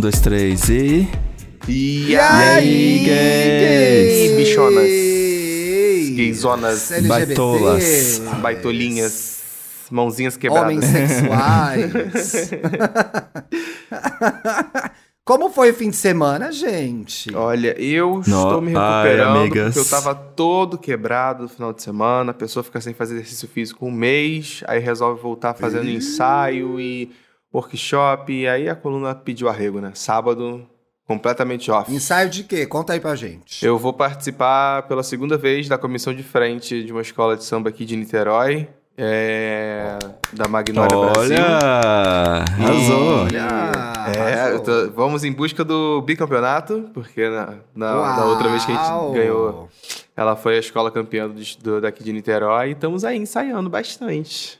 Um, dois, três e. E, E aí, gays? bichonas? Gays. Gayzonas, LGBT. Baitolas. baitolinhas, mãozinhas quebradas. Homens sexuais. Como foi o fim de semana, gente? Olha, eu No- estou me Ai, recuperando amigas. porque eu tava todo quebrado no final de semana. A pessoa fica sem fazer exercício físico um mês, aí resolve voltar fazendo ensaio e workshop, e aí a coluna pediu arrego, né? Sábado, completamente off. Ensaio de quê? Conta aí pra gente. Eu vou participar pela segunda vez da comissão de frente de uma escola de samba aqui de Niterói, é, da Magnólia Brasil. Olha! Arrasou! Olha, É, arrasou. tô- vamos em busca do bicampeonato, porque na, na, na outra vez que a gente ganhou, ela foi a escola campeã do, do- daqui de Niterói e estamos aí ensaiando bastante.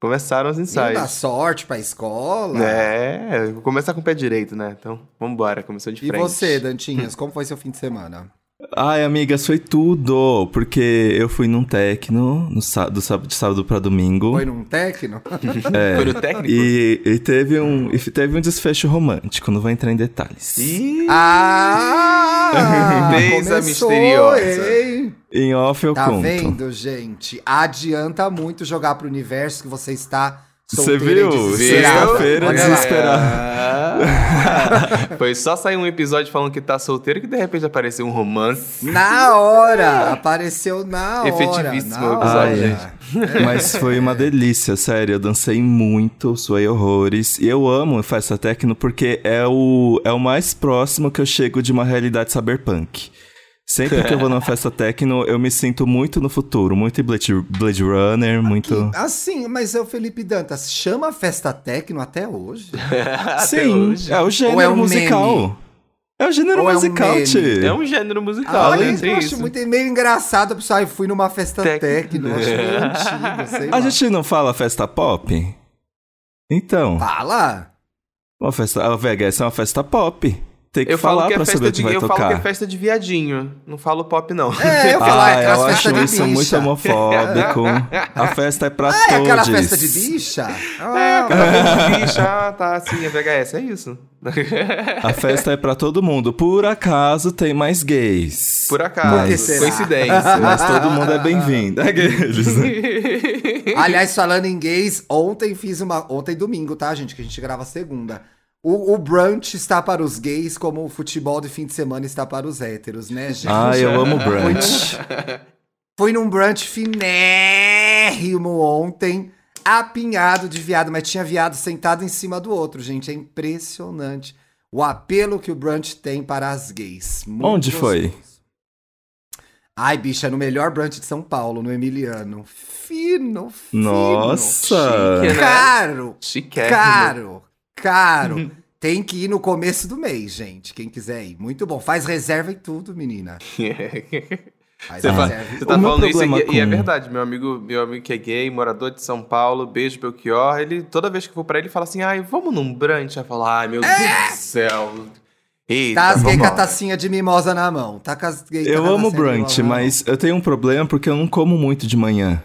Começaram os dar ensaios. sorte pra escola. É, começar com o pé direito, né? Então, vamos embora, comissão de E frente. você, Dantinhas, como foi seu fim de semana? Ai, amigas, foi tudo! Porque eu fui num tecno no sá- do sábado, de sábado pra domingo. Foi num tecno? É, Foi no técnico? E, e teve um, e teve um desfecho romântico, não vou entrar em detalhes. Ih, Ah! Começou, misteriosa. hein? Em off eu Tá conto. vendo, gente? Adianta muito jogar pro universo que você está Você viu? Sexta-feira. Ah. Foi só sair um episódio falando que tá solteiro que de repente apareceu um romance. Na hora! Apareceu na hora. Efetivíssimo na o episódio, hora. Mas foi uma delícia, sério. Eu dancei muito, suei horrores. E eu amo festa techno porque é o, é o mais próximo que eu chego de uma realidade cyberpunk. Sempre que eu vou numa festa techno, eu me sinto muito no futuro. Muito em Blade, Blade Runner, muito... Assim, mas é o Felipe Dantas, chama a festa tecno até hoje? Até Sim, hoje. é o Ou gênero é um musical. meme? É o gênero Ou é um musical, tio. É um gênero musical, Olha, né? eu acho isso. muito meio engraçado, pessoal. Eu fui numa festa Tec- techno, acho meio antigo, sei lá. A gente não fala festa pop? Então, Fala! uma festa, a VHS é uma festa pop. Tem que Eu falo falar que é pra festa saber de, onde vai eu tocar. falo que é festa de viadinho. Não falo pop, não. É, eu falo, ah, ah, é eu aquelas acho festas de isso bicha. muito homofóbico. A festa é pra Ah, é todos. aquela festa de bicha? É, Ah, aquela de bicha, ah, tá, sim, é VHS, é isso. A festa é pra todo mundo. Por acaso tem mais gays. Por acaso, Por coincidência. Mas todo mundo é bem-vindo. Aqueles. Aliás, falando em gays, ontem fiz uma. Ontem domingo, tá, gente? Que a gente grava segunda. O, o brunch está para os gays, como o futebol de fim de semana está para os héteros, né, gente? Ah, eu amo brunch. Fui num brunch finérrimo ontem, apinhado de viado, mas tinha viado sentado em cima do outro, gente. É impressionante o apelo que o brunch tem para as gays. Muito Onde foi? gostoso. Ai, bicha, no melhor brunch de São Paulo, no Emiliano. Fino, fino. Nossa! Chique, né? Caro, Chiquérrimo. caro, caro. Tem que ir no começo do mês, gente. Quem quiser ir. Muito bom. Faz reserva e tudo, menina. Faz Você, fa- reserva. e você tá O falando isso e, problema e é com- verdade. Meu amigo, meu amigo que é gay, morador de São Paulo, beijo Belchior, ele, toda vez que eu vou pra ele, ele fala assim, ai, vamos num brunch? Eu falo, ai, meu Deus do céu. Eita, Tá as gay com a tacinha de mimosa na mão. Tá com as gay Eu com amo brunch, mas eu tenho um problema porque eu não como muito de manhã.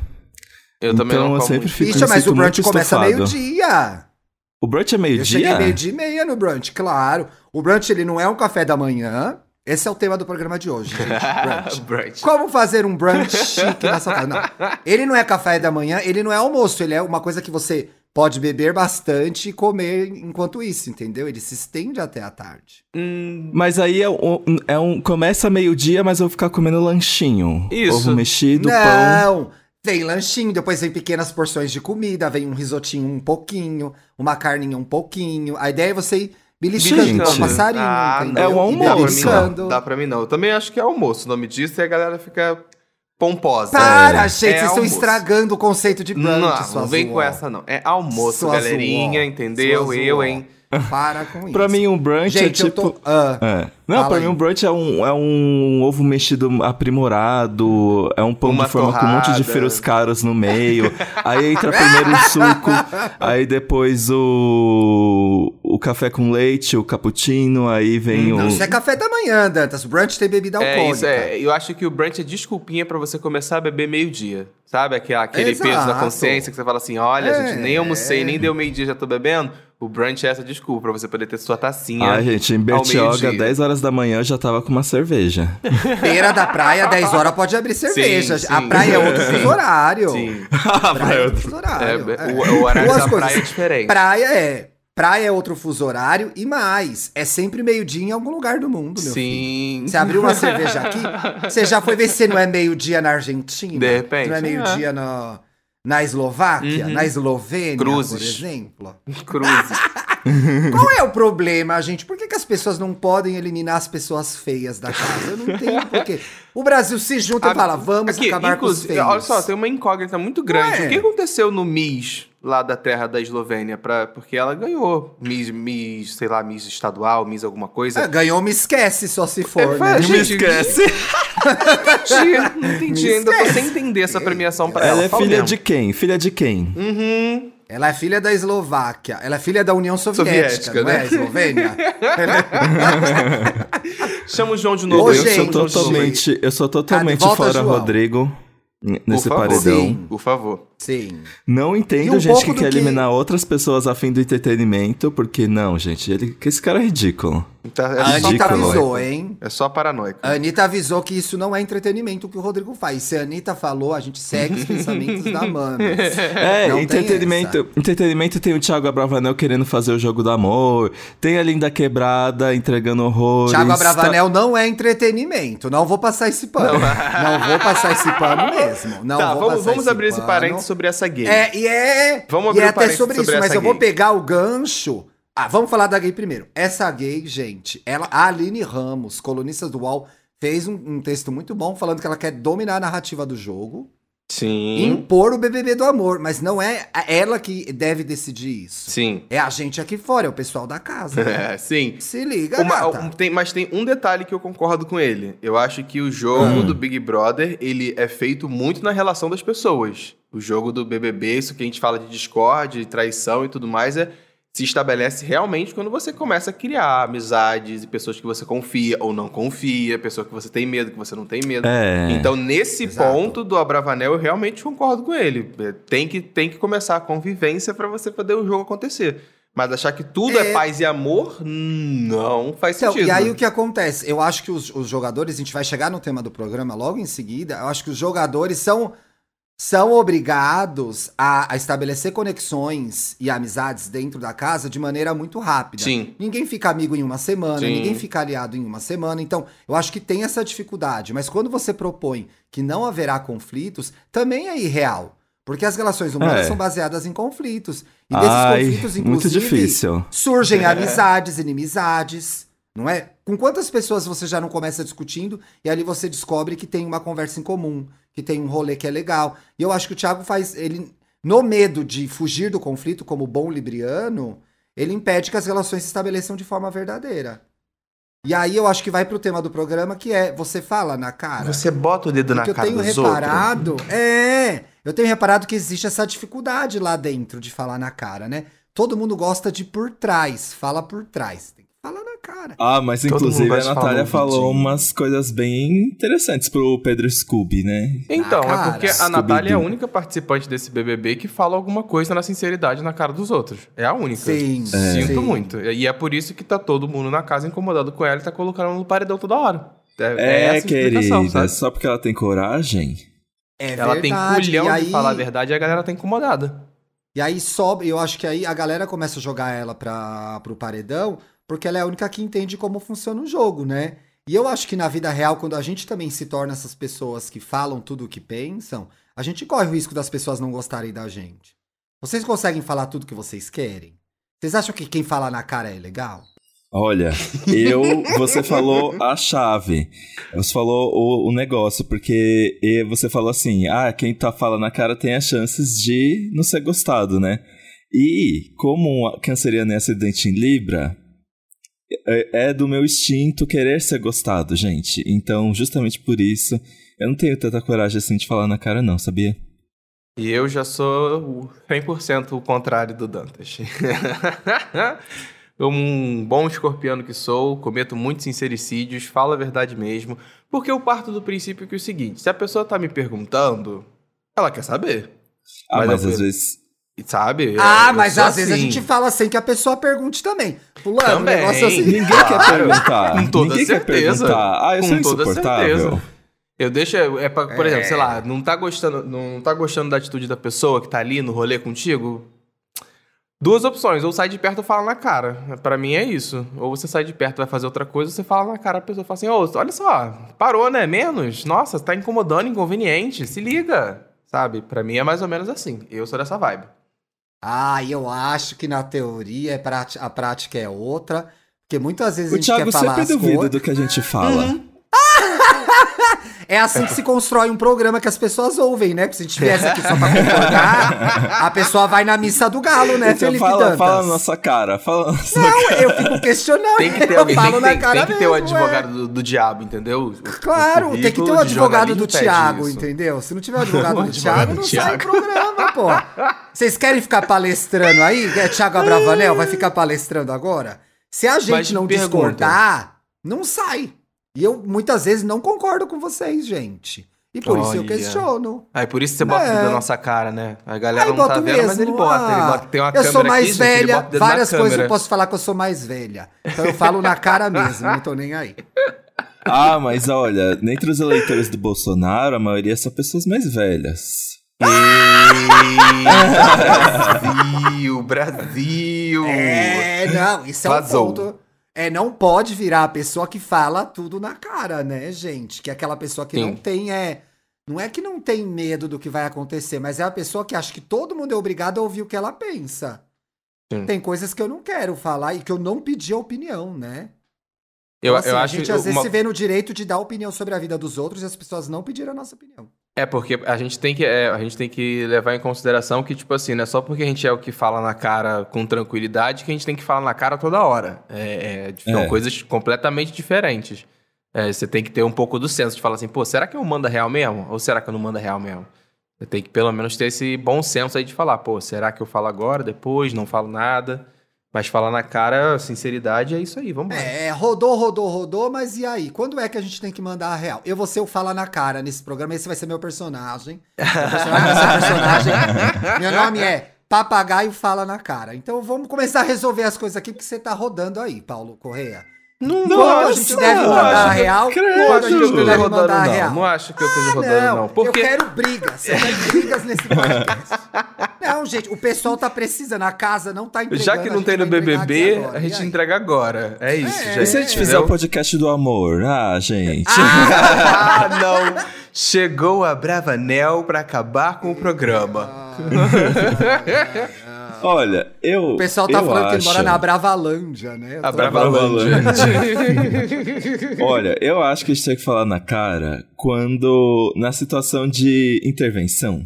Eu também então não eu como sempre muito. fico- me mas o brunch muito começa estufado. meio-dia. O brunch é Eu cheguei meio-dia? meio-dia e meia no brunch, claro. O brunch, ele não é um café da manhã. Esse é o tema do programa de hoje, gente. Brunch. Brunch. Como fazer um brunch chique na sua casa? Não. Ele não é café da manhã, ele não é almoço, ele é uma coisa que você pode beber bastante e comer enquanto isso, entendeu? Ele se estende até a tarde. Hum, Mas aí é um, é um- Começa meio-dia, mas eu vou ficar comendo lanchinho. Isso. Ovo mexido, pão. não! Vem lanchinho, depois vem pequenas porções de comida, vem um risotinho um pouquinho, uma carninha um pouquinho. A ideia é você ir beliscando com passarinho, ah, entendeu? é um E Dá pra, mim, almoço. não. Dá pra mim não. Eu também acho que é almoço o nome disso e a galera fica pomposa. Para, É, gente, é vocês estão estragando o conceito de brunch, Não, não vem com essa não. É almoço, Sua galerinha, entendeu? Sua Eu, hein? Para com isso. Pra mim, um brunch Gente, é eu tipo. tô... Ah, É. Não, pra aí. mim um brunch é um, é um ovo mexido aprimorado, é um pão Uma de forma com um monte de torrada. feros caros no meio. aí entra primeiro o suco, aí depois o o café com leite, o cappuccino, aí vem Hum, o Isso é café da manhã, Dantas. Brunch tem bebida É alcoólica. isso, é. Eu acho que o brunch é desculpinha pra você começar a beber meio-dia. Sabe? Aquele, aquele Exato. peso da consciência que você fala assim: olha, É. gente, nem almocei, nem deu meio-dia, já tô bebendo. O brunch é essa desculpa pra você poder ter sua tacinha. Ai, gente, em Bertioga, meio-dia. 10 horas da manhã, eu já tava com uma cerveja. Beira da praia, 10 horas pode abrir cerveja. Sim, A sim. praia é outro Sim. fuso horário. Sim. Praia é outro fuso É, horário. É. o, o horário Duas da coisas. praia é diferente. Praia é. Praia é outro fuso horário e mais. É sempre meio-dia em algum lugar do mundo, meu filho. Sim. Você abriu uma cerveja aqui, você já foi ver se não é meio-dia na Argentina? De repente, Se não é meio-dia na, na Eslováquia, Uhum. na Eslovênia, Cruzes. por exemplo? Cruzes. Qual é o problema, gente? Por que, que as pessoas não podem eliminar as pessoas feias da casa? Eu não entendo por quê. O Brasil se junta e fala, vamos Aqui, acabar com os feios. Olha só, tem uma incógnita muito grande. Ué. O que aconteceu no Miss, lá da terra da Eslovênia? Pra, porque ela ganhou Miss, Miss, sei lá, Miss estadual, Miss alguma coisa. É, ganhou, me esquece só se for, É, né? Não me esquece. entendi, não entendi. Ainda tô sem entender essa premiação pra ela. Ela é filha mesmo. de quem? Filha de quem? Uhum. Ela é filha da Eslováquia. Ela é filha da União Soviética, Soviética, não é? né? Eslovênia? Chama o João de novo. Ô, eu, gente, sou totalmente, eu sou totalmente volta, fora João. Rodrigo nesse favor. paredão. Sim. Por favor. Sim. Não entendo um gente que quer que- eliminar outras pessoas a fim do entretenimento, porque não, gente, ele, que esse cara é ridículo. Então, é A só Anitta ridículo. avisou, hein? É só paranoico. A Anitta avisou que isso não é entretenimento que o Rodrigo faz. Se a Anitta falou, a gente segue os pensamentos da Mames. É, Não tem entretenimento, entretenimento tem o Thiago Abravanel querendo fazer o jogo do amor, tem a Linda Quebrada entregando horrores. Thiago tá- Abravanel não é entretenimento. Não vou passar esse pano. Não, vou passar esse pano mesmo. Não tá, vou vamos, passar vamos abrir esse pano. parênteses sobre essa gay. É, e é. Vamos e abrir é um até sobre, sobre isso, mas eu vou pegar o gancho. Ah, vamos falar da gay primeiro. Essa gay, gente, ela, a Aline Ramos, colunista do UOL, fez um, um texto muito bom falando que ela quer dominar a narrativa do jogo e Sim. impor o BBB do amor, mas não é ela que deve decidir isso. Sim. É a gente aqui fora, é o pessoal da casa. né? É, sim. Se liga, Uma- um- tem- mas tem um detalhe que eu concordo com ele. Eu acho que o jogo Hum. do Big Brother, ele é feito muito na relação das pessoas. O jogo do BBB, isso que a gente fala de discórdia, de traição e tudo mais, é se estabelece realmente quando você começa a criar amizades e pessoas que você confia ou não confia, pessoas que você tem medo, que você não tem medo. É. Então, nesse Exato. ponto do Abravanel, eu realmente concordo com ele. É, Tem que, tem que começar a convivência para você poder o jogo acontecer. Mas achar que tudo é, É. paz e amor, não faz Então, sentido. e aí o que acontece? Eu acho que os, os jogadores, a gente vai chegar no tema do programa logo em seguida, eu acho que os jogadores são, são obrigados a, a estabelecer conexões e amizades dentro da casa de maneira muito rápida. Sim. Ninguém fica amigo em uma semana, Sim. ninguém fica aliado em uma semana. Então, eu acho que tem essa dificuldade. Mas quando você propõe que não haverá conflitos, também é irreal. Porque as relações humanas É. são baseadas em conflitos. E desses Ai, conflitos, muito inclusive, difícil. surgem É. amizades, inimizades, não é? Com quantas pessoas você já não começa discutindo e ali você descobre que tem uma conversa em comum, que tem um rolê que é legal. E eu acho que o Thiago faz ele no medo de fugir do conflito como bom libriano, ele impede que as relações se estabeleçam de forma verdadeira. E aí eu acho que vai pro tema do programa que é você fala na cara. Você bota o dedo na Porque eu cara tenho dos reparado, é, eu tenho reparado que existe essa dificuldade lá dentro de falar na cara, né? Todo mundo gosta de por trás, fala por trás. Tem que falar na cara. Ah, mas Todo inclusive a Natália falou umas coisas bem interessantes pro Pedro Scooby, né? Então, Ah, cara. é porque a Natália é a única participante desse BBB que fala alguma coisa na sinceridade na cara dos outros. É a única. Sim, Sinto sim. muito. E é por isso que tá todo mundo na casa incomodado com ela e tá colocando ela no paredão toda hora. É, é É, querida, sabe? só porque ela tem coragem. É Ela tem verdade, culhão e aí, de falar a verdade e a galera tá incomodada. E aí sobe, eu acho que aí a galera começa a jogar ela pra, pro paredão, porque ela é a única que entende como funciona o jogo, né? E eu acho que na vida real, quando a gente também se torna essas pessoas que falam tudo o que pensam, a gente corre o risco das pessoas não gostarem da gente. Vocês conseguem falar tudo que vocês querem? Vocês acham que quem fala na cara é legal? Olha, eu. Você falou a chave. Você falou o, o negócio, porque você falou assim: ah, quem tá falando na cara tem as chances de não ser gostado, né? E, como um canceriano é acidente em Libra, é, é do meu instinto querer ser gostado, gente. Então, justamente por isso, eu não tenho tanta coragem assim de falar na cara, não, sabia? E eu já sou o 100% o contrário do Dantas. um bom escorpiano que sou, cometo muitos sincericídios, falo a verdade mesmo, porque eu parto do princípio que é o seguinte, se a pessoa tá me perguntando, ela quer saber. Ah, Mas mas, às vezes. Sabe? Ah, Eu mas às vezes a assim. gente fala sem que a pessoa pergunte também. Fulano, o Também. negócio é assim. Ninguém quer perguntar. com toda Ninguém certeza. quer perguntar. Ah, eu Com sou toda certeza. Eu deixo, é pra, por É. exemplo, sei lá, não tá gostando, não tá gostando da atitude da pessoa que tá ali no rolê contigo? Duas opções, ou sai de perto ou fala na cara. Pra mim é isso. Ou você sai de perto vai fazer outra coisa, ou você fala na cara, a pessoa fala assim: "Ô, olha só, parou, né? Menos. Nossa, tá incomodando, inconveniente. Se liga." Sabe? Pra mim é mais ou menos assim. Eu sou dessa vibe. Ah, eu acho que na teoria é a prática é outra. Porque muitas vezes a O gente Thiago quer falar sempre as duvida coisas. do que a gente fala. É assim que se constrói um programa que as pessoas ouvem, né? Porque se a gente viesse aqui só pra concordar, a pessoa vai na missa do galo, né, Então Felipe fala, Dantas? fala na nossa cara. Fala na nossa Não, eu fico questionando. Tem que ter eu tem falo que, na cara tem que ter o mesmo, é. advogado do, do diabo, entendeu? O- o Claro, tem que ter o de advogado do isso. entendeu? Se não tiver o advogado O do Thiago, do não sai Thiago. programa, pô. Vocês querem ficar palestrando aí? É Thiago Abravanel vai ficar palestrando agora? Se a Mas gente não pergunta. discordar, não sai. E eu muitas vezes não concordo com vocês, gente. E por isso eu Olha. questiono. Aí por isso você bota É. na nossa cara, né? A galera Aí não tá boto vendo, mas ele mesmo, bota. Ele ah, bota. Tem uma Eu câmera sou mais aqui, gente, ele velha, na várias coisas eu posso falar que eu sou mais velha. Então eu falo na cara mesmo, não tô nem aí. Ah, mas olha, dentre os eleitores do Bolsonaro, a maioria são pessoas mais velhas. Brasil, Brasil. É, não, isso é um Vazou. ponto. É, não pode virar a pessoa que fala tudo na cara, né, gente? Que é aquela pessoa que Sim. não tem, é. Não é que não tem medo do que vai acontecer, mas é a pessoa que acha que todo mundo é obrigado a ouvir o que ela pensa. Sim. Tem coisas que eu não quero falar e que eu não pedi a opinião, né? Eu, Então, assim, eu a acho gente que às vezes uma- se vê no direito de dar opinião sobre a vida dos outros e as pessoas não pediram a nossa opinião. É porque a gente tem que é, a gente tem que levar em consideração que tipo assim, não é só porque a gente é o que fala na cara com tranquilidade que a gente tem que falar na cara toda hora. É, é, são É. coisas completamente diferentes. É, você tem que ter um pouco do senso de falar assim, pô, será que eu mando real mesmo? Ou será que eu não mando real mesmo? Você tem que pelo menos ter esse bom senso aí de falar, pô, será que eu falo agora, depois, não falo nada? Mas falar na cara, sinceridade, é isso aí, vamos lá. É, rodou, rodou, rodou, mas e aí? Quando é que a gente tem que mandar a real? Eu vou ser o Fala na Cara nesse programa, esse vai ser meu personagem. Meu personagem vai ser personagem. Meu nome é Papagaio Fala na Cara. Então vamos começar a resolver as coisas aqui, porque você tá rodando aí, Paulo Correia. Não, Quando a gente deve mandar a real, Não acho que eu esteja rodando, não. real. Não acho que eu esteja Ah, rodando, não. Porque Eu quero brigas. Eu quero brigas nesse podcast. Não, gente, o pessoal tá precisando. A casa não tá entregando. Já que não tem no BBB, agora. a gente aí? entrega agora. É isso, É, gente. E se a gente fizer o podcast do amor? Ah, gente. Ah, não! Chegou a Bravanel pra acabar com o programa. Olha, eu. O pessoal tá eu falando que ele mora acho- na Bravalândia, né? A Bravalândia. Olha, eu acho que a gente tem que falar na cara quando. na situação de intervenção.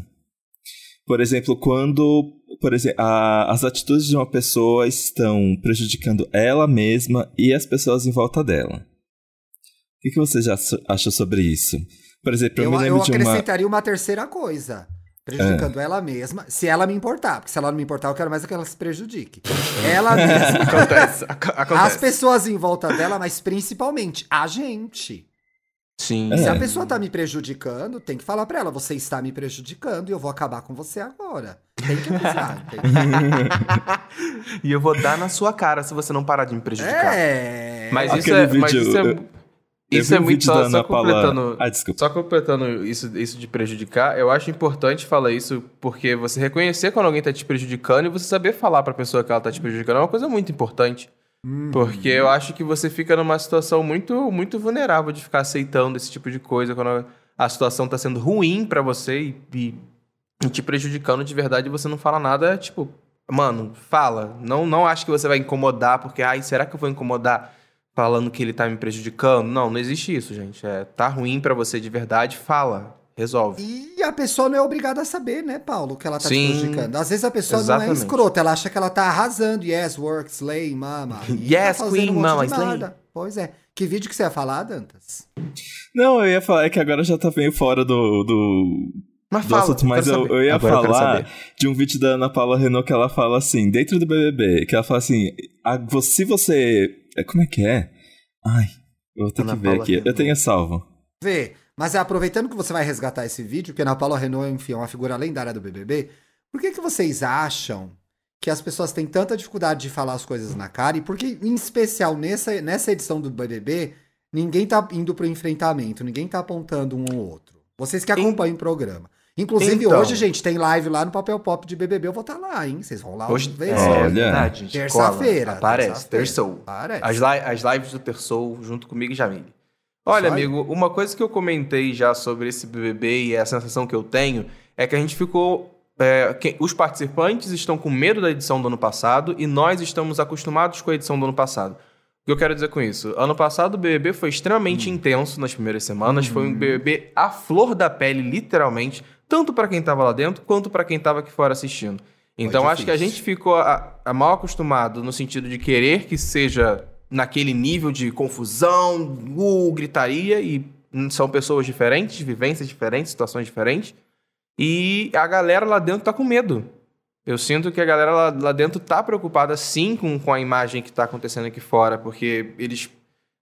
Por exemplo, quando. Por exemplo, a- as atitudes de uma pessoa estão prejudicando ela mesma e as pessoas em volta dela. O que, que você já acha sobre isso? Por exemplo, eu, Eu, me eu de uma. acrescentaria uma terceira coisa. Prejudicando ela mesma, se ela me importar. Porque se ela não me importar, eu quero mais é que ela se prejudique. Ela mesma, Acontece. ac- as Acontece. pessoas em volta dela, mas principalmente a gente. Sim. Se É. a pessoa tá me prejudicando, tem que falar pra ela: você está me prejudicando e eu vou acabar com você agora. Tem que avisar. entendeu? E eu vou dar na sua cara se você não parar de me prejudicar. é. Mas isso Aquele é, mas vídeo, isso é, isso é muito só, só completando. Ah. Só completando isso, isso de prejudicar, eu acho importante falar isso porque você reconhecer quando alguém tá te prejudicando e você saber falar pra pessoa que ela tá te prejudicando é uma coisa muito importante. Hum. Porque eu acho que você fica numa situação muito, muito vulnerável de ficar aceitando esse tipo de coisa quando a situação tá sendo ruim pra você e, e- e te prejudicando de verdade e você não fala nada, tipo, mano, fala. Não, não acho que você vai incomodar porque, ai, será que eu vou incomodar falando que ele tá me prejudicando? Não, não existe isso, gente. É, tá ruim pra você de verdade, fala. Resolve. E a pessoa não é obrigada a saber, né, Paulo, que ela tá Sim. te prejudicando. Às vezes a pessoa Exatamente. não é escrota, ela acha que ela tá arrasando. Yes, work, slay, mama. Yes, fazendo queen, um mama, slay. Pois é. Que vídeo que você ia falar, Dantas? Não, eu ia falar é que agora já tá meio fora do, do, Mas fala, assunto, mas eu, eu ia Agora eu falar saber. de um vídeo da Ana Paula Renault que ela fala assim, dentro do BBB, que ela fala assim, a, se você... é, Como é que é? Ai, eu vou ter Ana que ver Paula aqui. Eu tenho salvo. Vê, mas é aproveitando que você vai resgatar esse vídeo, porque a Ana Paula Renault, enfim, é uma figura lendária do BBB, Por que, que vocês acham que as pessoas têm tanta dificuldade de falar as coisas na cara? E por que, em especial, nessa, nessa edição do BBB, ninguém tá indo pro enfrentamento, ninguém tá apontando um ou outro? Vocês que acompanham o programa. Inclusive, Então. hoje, gente, tem live lá no Papel Pop de BBB. Eu vou estar lá, hein? Vocês vão lá Hoje é, só. Olha. Terça-feira. Cola. Aparece, terça-feira. terçou. Aparece. As, li as lives do Terçou junto comigo e Jamile. Olha, aí. amigo, uma coisa que eu comentei já sobre esse BBB e a sensação que eu tenho é que a gente ficou. é, que- os participantes estão com medo da edição do ano passado e nós estamos acostumados com a edição do ano passado. O que eu quero dizer com isso? Ano passado o BBB foi extremamente intenso nas primeiras semanas. Foi um BBB à flor da pele, literalmente, tanto para quem estava lá dentro quanto para quem estava aqui fora assistindo. Então acho que a gente ficou a, a mal acostumado no sentido de querer que seja naquele nível de confusão, uh, gritaria, e são pessoas diferentes, vivências diferentes, situações diferentes. E a galera lá dentro tá com medo. Eu sinto que a galera lá, lá dentro tá preocupada sim com, com a imagem que tá acontecendo aqui fora, porque eles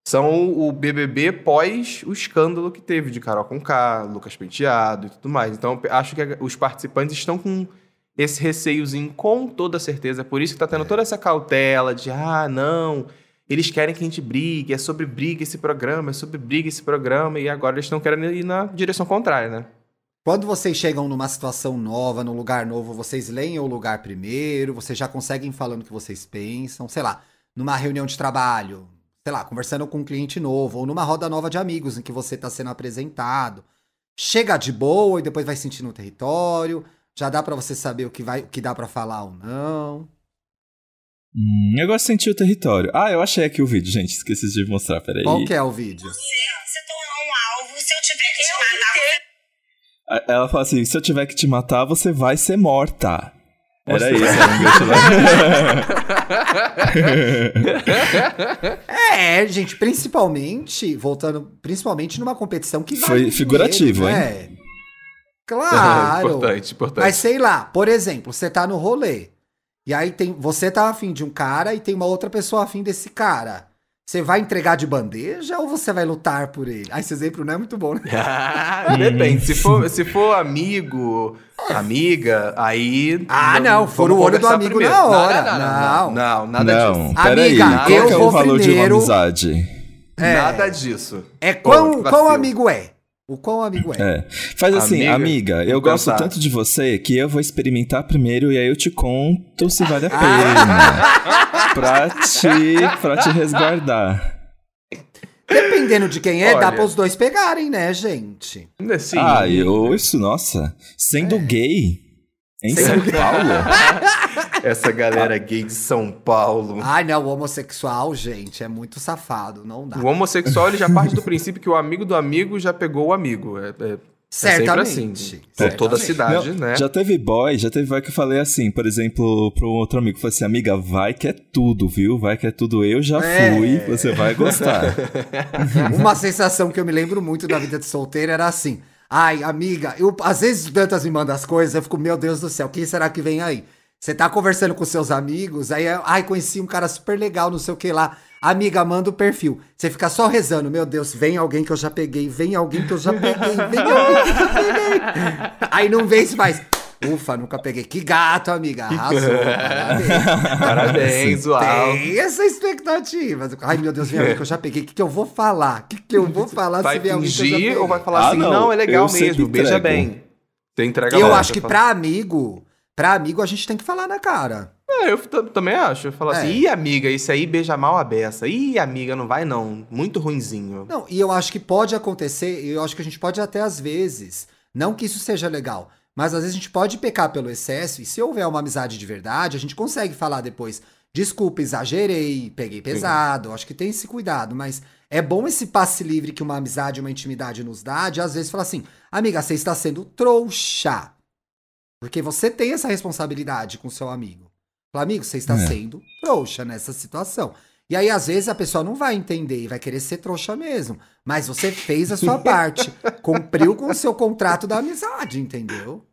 são o BBB pós o escândalo que teve de Carol Conká, Lucas Penteado e tudo mais. Então, acho que os participantes estão com esse receiozinho com toda certeza. Por isso que tá tendo toda essa cautela de, ah, não, eles querem que a gente brigue, é sobre briga esse programa, é sobre briga esse programa, e agora eles estão querendo ir na direção contrária, né? Quando vocês chegam numa situação nova, num lugar novo, vocês leem o lugar primeiro, vocês já conseguem falando o que vocês pensam, sei lá, numa reunião de trabalho, sei lá, conversando com um cliente novo, ou numa roda nova de amigos em que você está sendo apresentado. Chega de boa e depois vai sentindo o território, já dá pra você saber o que, vai, o que dá pra falar ou não. Hum, eu gosto de sentir o território. Ah, eu achei aqui o vídeo, gente. Esqueci de mostrar, peraí. Qual que é o vídeo? Se tornar um alvo, se eu tiver que te matar, você Ela fala assim: se eu tiver que te matar, você vai ser morta. Era Você- isso, era um gancho lá. É, gente, principalmente, voltando, principalmente numa competição que Foi vale figurativo, dinheiro, né? Claro. importante, importante. Mas sei lá, por exemplo, você tá no rolê. E aí tem. Você tá afim de um cara e tem uma outra pessoa afim desse cara. Você vai entregar de bandeja ou você vai lutar por ele? Ah, esse exemplo não é muito bom, né? Ah, Depende. Se for, se for amigo, amiga, aí. Ah, não, vamos fura o olho do amigo primeiro. na hora. Não, não, não, Não. não, não, nada Não, disso. peraí. Amiga, Qual eu é vou o valor de primeiro- uma amizade? É. Nada disso. É quão, quão vacilo. amigo é? O quão amigo é? É. Faz assim, Amiga, amiga, eu gosto pensar. tanto de você que eu vou experimentar primeiro e aí eu te conto se vale a pena. pra te, pra te resguardar. Dependendo de quem é, dá Olha. pra os dois pegarem, né, gente? Sim. Ah, eu, isso, nossa. Sendo gay em Sendo São gay. Paulo. Essa galera gay de São Paulo. Ai, não, o homossexual, gente, é muito safado, não dá. O homossexual ele já parte do princípio que o amigo do amigo já pegou o amigo. É, é- sempre Certamente. assim. Por toda a cidade, Não, né? Já teve boy, já teve boy que eu falei assim, por exemplo, pro outro amigo, falei assim, amiga, vai que é tudo, viu? Vai que é tudo, eu já É. fui, você vai gostar. Uma sensação que eu me lembro muito da vida de solteiro era assim. Ai, amiga, eu, às vezes o Dantas me manda as coisas, eu fico, meu Deus do céu, quem será que vem aí? Você tá conversando com seus amigos, aí, ai, conheci um cara super legal, não sei o que lá. Amiga, manda o perfil. Você fica só rezando, meu Deus, vem alguém que eu já peguei, vem alguém que eu já peguei, vem alguém que eu já peguei. Aí não vence mais. Ufa, nunca peguei. Que gato, amiga. Arrasou. Parabéns. Parabéns, uau. Tem essa expectativa. Ai, meu Deus, vem alguém que eu já peguei. O que, que eu vou falar? O que, que eu vou falar Vai se vier alguém que eu já fingir peguei? ou vai falar Ah, assim, não, não, é legal mesmo, beija bem. Você entrega Eu acho que pra amigo, pra amigo a gente tem que falar na cara. É, eu também acho. Eu falo É. assim, ih, amiga, isso aí beija mal a beça. Ih, amiga, não vai não. Muito ruinzinho. Não, e eu acho que pode acontecer, e eu acho que a gente pode até às vezes, não que isso seja legal, mas às vezes a gente pode pecar pelo excesso, e se houver uma amizade de verdade, a gente consegue falar depois, desculpa, exagerei, peguei pesado, acho que tem esse cuidado, mas é bom esse passe livre que uma amizade, uma intimidade nos dá, de às vezes falar assim, amiga, você está sendo trouxa. Porque você tem essa responsabilidade com seu amigo. Fala, amigo, você está É. sendo trouxa nessa situação. E aí, às vezes, a pessoa não vai entender e vai querer ser trouxa mesmo. Mas você fez a sua parte. cumpriu com o seu contrato da amizade, entendeu?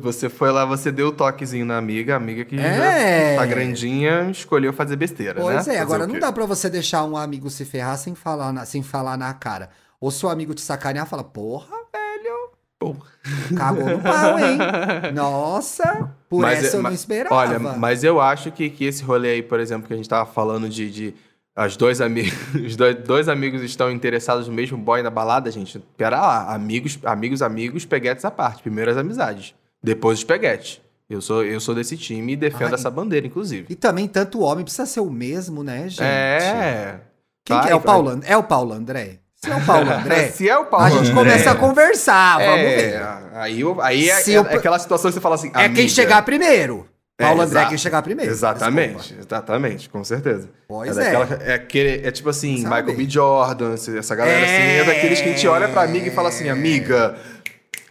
Você foi lá, você deu o toquezinho na amiga, a amiga que É. já tá grandinha, escolheu fazer besteira, né? Pois é, Fazer agora não dá pra você deixar um amigo se ferrar sem falar na, sem falar na cara. Ou seu amigo te sacanear, fala, porra, velho. Cagou no pau, hein? Nossa, por Mas essa é- eu não mas- esperava. Olha, mas eu acho que, que esse rolê aí, por exemplo, que a gente tava falando de. de as dois amigos, os dois, dois amigos estão interessados no mesmo boy na balada, gente. Pera lá, amigos, amigos, amigos, peguetes à parte. Primeiro as amizades, depois os peguetes. Eu sou, eu sou desse time e defendo Ai. essa bandeira, inclusive. E também tanto homem precisa ser o mesmo, né, gente? É. Quem que é o. Paulo? É o Paulo André? Se é o Paulo André, Se é o Paulo a gente André, começa a conversar, vamos é, ver. Aí, aí é, é eu- aquela situação que você fala assim. É quem chegar primeiro. É, Paulo André é exato. quem chegar primeiro. Exatamente, desculpa. exatamente, com certeza. Pois é. é. daquela- é, aquele- é tipo assim, Sabe? Michael B. Jordan, essa galera É. assim, é daqueles que a gente olha pra amiga e fala assim, amiga,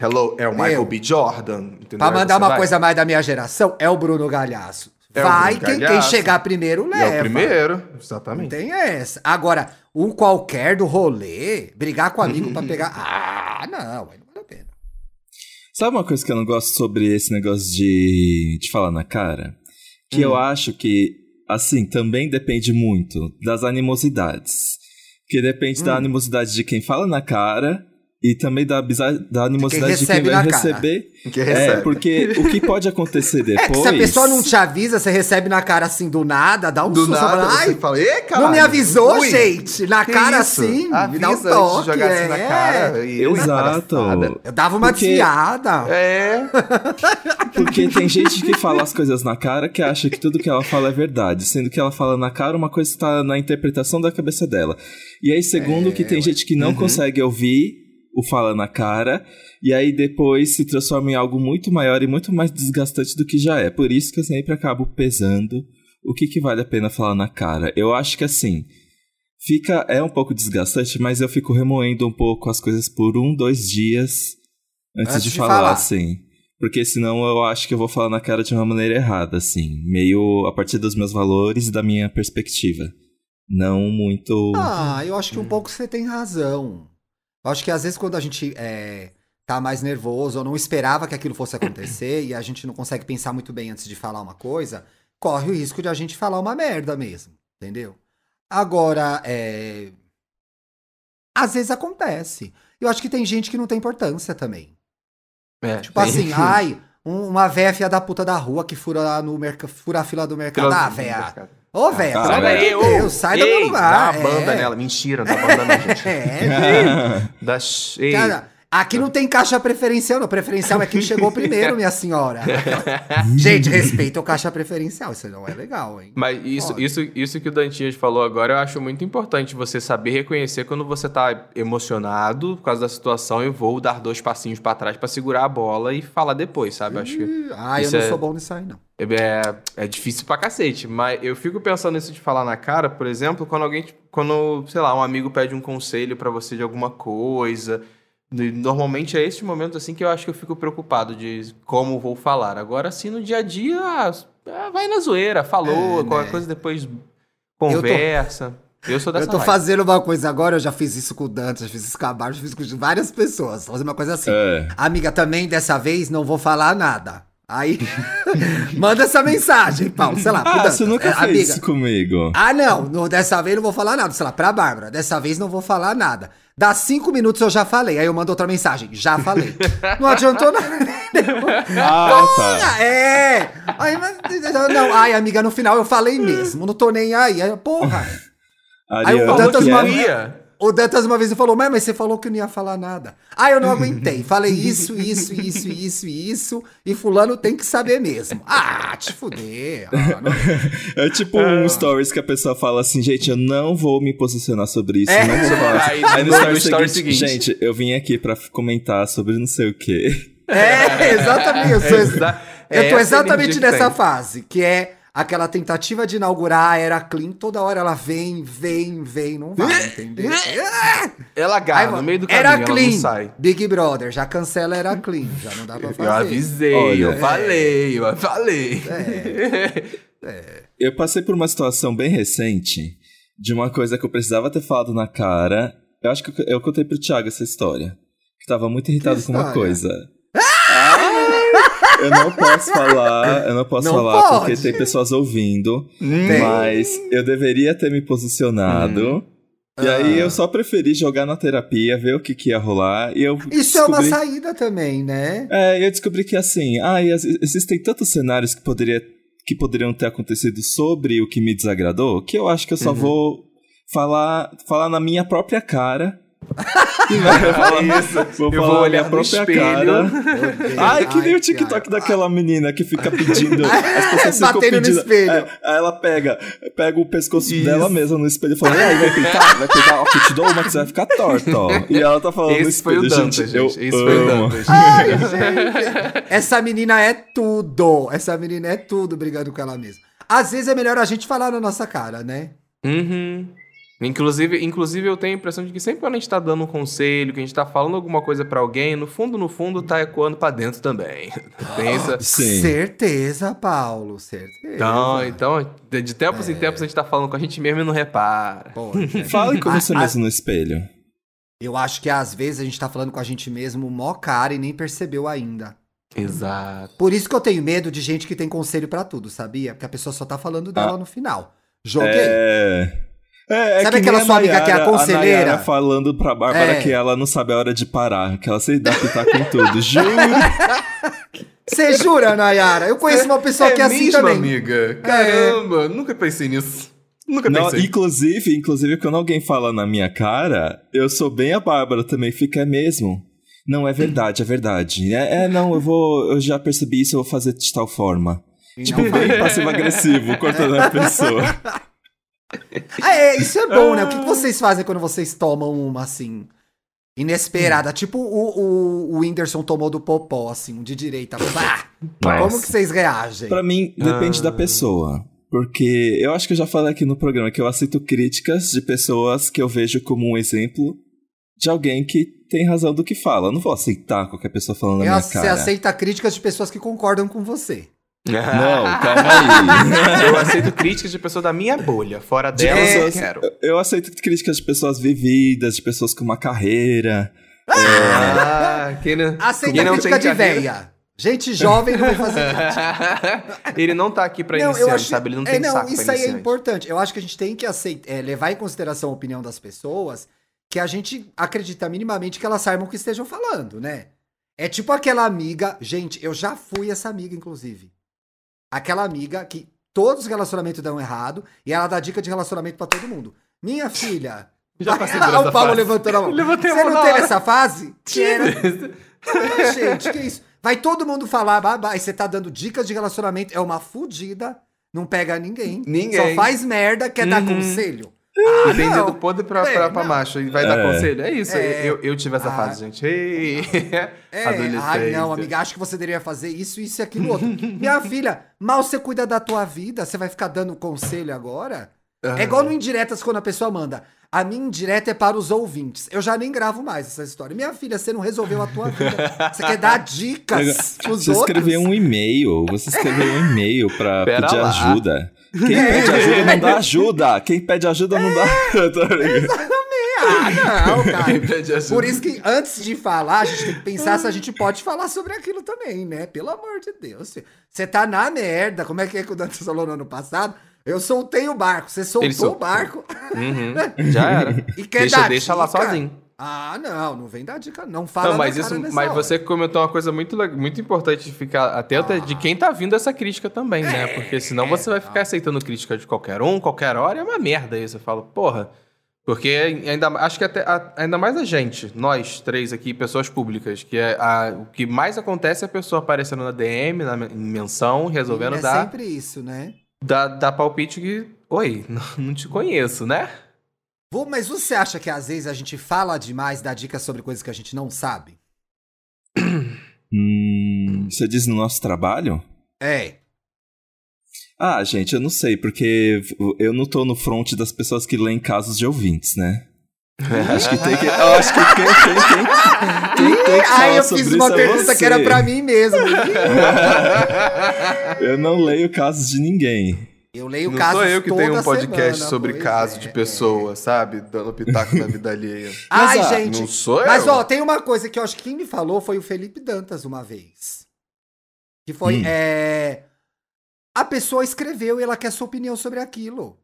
hello, é o Michael Meu. B. Jordan. Entendeu? Pra mandar uma vai. coisa mais da minha geração, é o Bruno Galhaço. É o Vai, Bruno quem, quem Galhaço. chegar primeiro leva. É o primeiro, Não exatamente. tem essa. Agora, um qualquer do rolê, brigar com amigo pra pegar. Ah, não, aí não vale a pena. Sabe uma coisa que eu não gosto sobre esse negócio de, de falar na cara? Que Hum. eu acho que, assim, também depende muito das animosidades. Que depende Hum. da animosidade de quem fala na cara e também da, da animosidade de quem, recebe vai na cara. receber. Que É, porque o que pode acontecer depois. É que se a pessoa não te avisa, você recebe na cara assim do nada, dá um Do susto. nada fala, você Ai, fala, caralho, não me avisou, ui, gente. Na que cara isso? assim, me dá um Avisa antes de toque. jogar assim na é. cara. E eu, Exato. Eu dava uma Porque- desviada. É, Porque tem gente que fala as coisas na cara que acha que tudo que ela fala é verdade, sendo que ela fala na cara uma coisa está na interpretação da cabeça dela. E aí, segundo, que tem gente que não consegue ouvir o fala na cara, e aí depois se transforma em algo muito maior e muito mais desgastante do que já é. Por isso que eu sempre acabo pesando o que, que vale a pena falar na cara. Eu acho que assim. Fica, é um pouco desgastante, mas eu fico remoendo um pouco as coisas por um, dois dias antes, Antes de, de falar, falar. assim. Porque senão eu acho que eu vou falar na cara de uma maneira errada, assim. Meio a partir dos meus valores e da minha perspectiva. Não muito. Ah, eu acho que um pouco você tem razão. Eu acho que às vezes quando a gente é, tá mais nervoso ou não esperava que aquilo fosse acontecer e a gente não consegue pensar muito bem antes de falar uma coisa, corre o risco de a gente falar uma merda mesmo, entendeu? Agora, é... às vezes acontece. Eu acho que tem gente que não tem importância também. é. Tipo assim, ai, um- uma véia filha da puta da rua que fura, no merc... fura a fila do mercado. Ah, véia. Ô, Ah, pelo amor de ô, Deus, sai do meu ei, lugar. Dá uma banda é. nela. Mentira, dá banda não, gente. É, Dá... Ei, Cara, aqui não tem caixa preferencial, não. Preferencial é quem chegou primeiro, minha senhora. Gente, respeita o caixa preferencial. Isso não é legal, hein? Mas isso, Pode. isso, isso que o Dantinhas falou agora, eu acho muito importante você saber reconhecer quando você tá emocionado por causa da situação e vou dar dois passinhos pra trás pra segurar a bola e falar depois, sabe? Acho que Ah, eu não é- sou bom nisso aí, não. é, é difícil pra cacete. Mas eu fico pensando nisso de falar na cara, por exemplo, quando alguém, quando, sei lá, um amigo pede um conselho pra você de alguma coisa. Normalmente é esse momento assim que eu acho que eu fico preocupado de como vou falar. Agora, assim, no dia a dia, ah, vai na zoeira, falou, É, qualquer né? coisa depois conversa. Eu, sou dessa Eu tô vibe. fazendo uma coisa agora, eu já fiz isso com o Dante, já fiz isso com a Bárbara, já fiz isso com várias pessoas. Tô fazendo uma coisa assim. É. Amiga, também dessa vez não vou falar nada. Aí, manda essa mensagem, Paulo, sei lá. Ah, você nunca É, fez amiga, isso comigo. Ah, não, no- dessa vez não vou falar nada, sei lá, pra Bárbara. Dessa vez não vou falar nada. Dá cinco minutos eu já falei. Aí eu mando outra mensagem. Já falei. Não adiantou nada. Ah, tá. Ah, é! Aí, mas, não, ai, amiga, no final eu falei mesmo. Não tô nem aí. Aí, porra. Aí o Ariana, Dantas que uma- é- ia. O Dantas uma vez falou, mas, mas você falou que não ia falar nada. Ah, eu não aguentei. Falei isso, isso, isso, isso isso. E fulano tem que saber mesmo. Ah, te fuder. Ah, não- É tipo um stories que a pessoa fala assim, gente, eu não vou me posicionar sobre isso, É. não vou falar. Aí, Aí no story, story seguinte, seguinte. gente, eu vim aqui pra comentar sobre não sei o quê. É, exatamente. Eu, sou- Exa- eu é tô essa exatamente nessa tem. fase, que é aquela tentativa de inaugurar a era clean. Toda hora ela vem, vem, vem, não vai, entendeu? Ela agarra no meio do caminho, era ela clean. não sai. Big Brother, já cancela era clean. Já não dá pra fazer. Eu avisei, Olha, eu é. falei, eu falei. Eu passei por uma situação bem recente de uma coisa que eu precisava ter falado na cara. Eu acho que eu- eu contei pro Thiago essa história. Que tava muito irritado Que com uma coisa. Eu não posso falar, eu não posso Não falar pode. porque tem pessoas ouvindo, Tem. mas eu deveria ter me posicionado. E aí Ah. eu só preferi jogar na terapia, ver o que, que ia rolar. E eu Isso é uma descobri- saída também, né? É, eu descobri que assim, ah, e as- existem tantos cenários que, poderia, que poderiam ter acontecido sobre o que me desagradou, que eu acho que eu Uhum. só vou falar, falar na minha própria cara. Isso. Vou Eu vou olhar no própria espelho. cara. Ai, que nem o TikTok daquela menina que fica pedindo. As pessoas ficam Batendo no pedindo. espelho. É, aí ela pega, pega o pescoço Isso. dela mesma no espelho e fala: aí, vai peitar? Vai peitar? Ó, que te dou uma que você vai ficar torta, ó. E ela tá falando no Esse foi espelho, o Dantas, gente. eu Esse foi o amo. Dantas. Ai, gente. Essa menina é tudo. Essa menina é tudo brigando com ela mesma. Às vezes é melhor a gente falar na nossa cara, né? Uhum. Inclusive, inclusive, eu tenho a impressão de que sempre quando a gente tá dando um conselho, que a gente tá falando alguma coisa pra alguém, no fundo, no fundo, tá ecoando pra dentro também. Tem essa... Sim. Certeza, Paulo. Certeza. Então, então, de de tempos em É. tempos a gente tá falando com a gente mesmo e não repara. Pô, Fale com A- você mesmo no espelho. Eu acho que às vezes a gente tá falando com a gente mesmo mó cara e nem percebeu ainda. Exato. Por isso que eu tenho medo de gente que tem conselho pra tudo, sabia? Porque a pessoa só tá falando dela no final. Joguei. É. É, é Sabe aquela sua amiga que é a Nayara- conselheira? Nayara falando pra Bárbara É. que ela não sabe a hora de parar, que ela se dá pitaco em tudo. Juro! Você jura, Nayara? Eu conheço uma pessoa que é assim mesmo, também. amiga? Caramba, nunca pensei nisso. Nunca Não, pensei. inclusive, inclusive, quando alguém fala na minha cara, eu sou bem a Bárbara também, fica é mesmo. Não, é verdade, é verdade. É, é, não, eu vou. Eu já percebi isso, eu vou fazer de tal forma. Tipo, bem passivo-agressivo, cortando a pessoa. Ah, é, isso é bom, né? O que que vocês fazem quando vocês tomam uma, assim, inesperada? Tipo o, o, o Whindersson tomou do Popó, assim, um de direita. Pá! Como que vocês reagem? Pra mim, depende Ah. da pessoa. Porque eu acho que eu já falei aqui no programa que eu aceito críticas de pessoas que eu vejo como um exemplo de alguém que tem razão do que fala. Eu não vou aceitar qualquer pessoa falando na Eu- minha Você cara. aceita críticas de pessoas que concordam com você. Não, calma aí. Eu aceito críticas de pessoa da minha bolha. Fora dela, É, eu pessoas- quero. Eu aceito críticas de pessoas vividas, de pessoas com uma carreira. Ah, quem não, Aceita quem não crítica tem de carreira- véia. Gente jovem não vai fazer. Ele não tá aqui pra Não, iniciante, acho, sabe? Ele não é, tem não, saco isso pra aí é importante. Eu acho que a gente tem que aceitar, é, levar em consideração a opinião das pessoas que a gente acredita minimamente que elas saibam o que estejam falando, né? É tipo aquela amiga, gente, eu já fui essa amiga, inclusive. Aquela amiga que todos os relacionamentos dão errado e ela dá dica de relacionamento pra todo mundo. Minha filha. Já passei por Ah, essa o Paulo fase. levantando a mão. Levantei Você não teve essa fase? Era Ai, gente, que isso? Vai todo mundo falar, babá, e você tá dando dicas de relacionamento, é uma fudida, não pega ninguém. Ninguém. Só faz merda, quer dar Uhum. conselho. Ah, Ah, Tem não. dedo podre pra, É, pra, pra macho e vai dar É. conselho. É isso. É. Eu, eu tive essa Ah. fase, gente. Ei. É, ai não, amiga, acho que você deveria fazer isso, isso e aquilo outro. Minha filha, mal você cuida da tua vida, você vai ficar dando conselho agora? É igual no Indiretas quando a pessoa manda. A minha indireta é para os ouvintes. Eu já nem gravo mais essa história. Minha filha, você não resolveu a tua vida. Você quer dar dicas pros Você outros? escreveu um e-mail, você escreveu um e-mail pra Pera pedir lá. ajuda. Quem pede ajuda não dá ajuda. Quem pede ajuda não dá. Brincando. Ah, não, cara. Por isso que antes de falar, a gente tem que pensar se a gente pode falar sobre aquilo também, né? Pelo amor de Deus. Você tá na merda. Como é que é que o Dante falou no ano passado? Eu soltei o barco. Você soltou Ele o barco Uhum, já era. e quer deixa dar deixa lá sozinho. Ah, não, não, vem dar dica, não. Fala Não, mas isso, mas hora. você comentou uma coisa muito, muito importante de ficar atento é de quem tá vindo essa crítica também, né? Porque senão você vai ficar aceitando crítica de qualquer um, qualquer hora, é uma merda aí. Você fala, porra. Porque ainda, acho que até, ainda mais a gente, nós três aqui, pessoas públicas, que é a- o que mais acontece é a pessoa aparecendo na DM, na men- menção, resolvendo é dar, sempre isso, né? dar, dar palpite que. Oi, não te conheço, né? Vou, mas você acha que às vezes a gente fala demais, dá dicas sobre coisas que a gente não sabe? Hum, você diz no nosso trabalho? É. Ah, gente, eu não sei, porque eu não tô no front das pessoas que leem casos de ouvintes, né? acho que tem que. Eu acho que quem, quem, quem, quem tem que falar Aí eu sobre fiz uma isso é pergunta você. que era pra mim mesmo. Eu não leio casos de ninguém. Eu leio Não casos sou eu que tenho um podcast semana, sobre pois caso é, de é. pessoas, sabe? Dando pitaco na vida alheia. Ai, Mas, ah, gente. não sou Mas, eu. ó, tem uma coisa que eu acho que quem me falou foi o Felipe Dantas uma vez. Que foi, Hum. é... A pessoa escreveu e ela quer sua opinião sobre aquilo.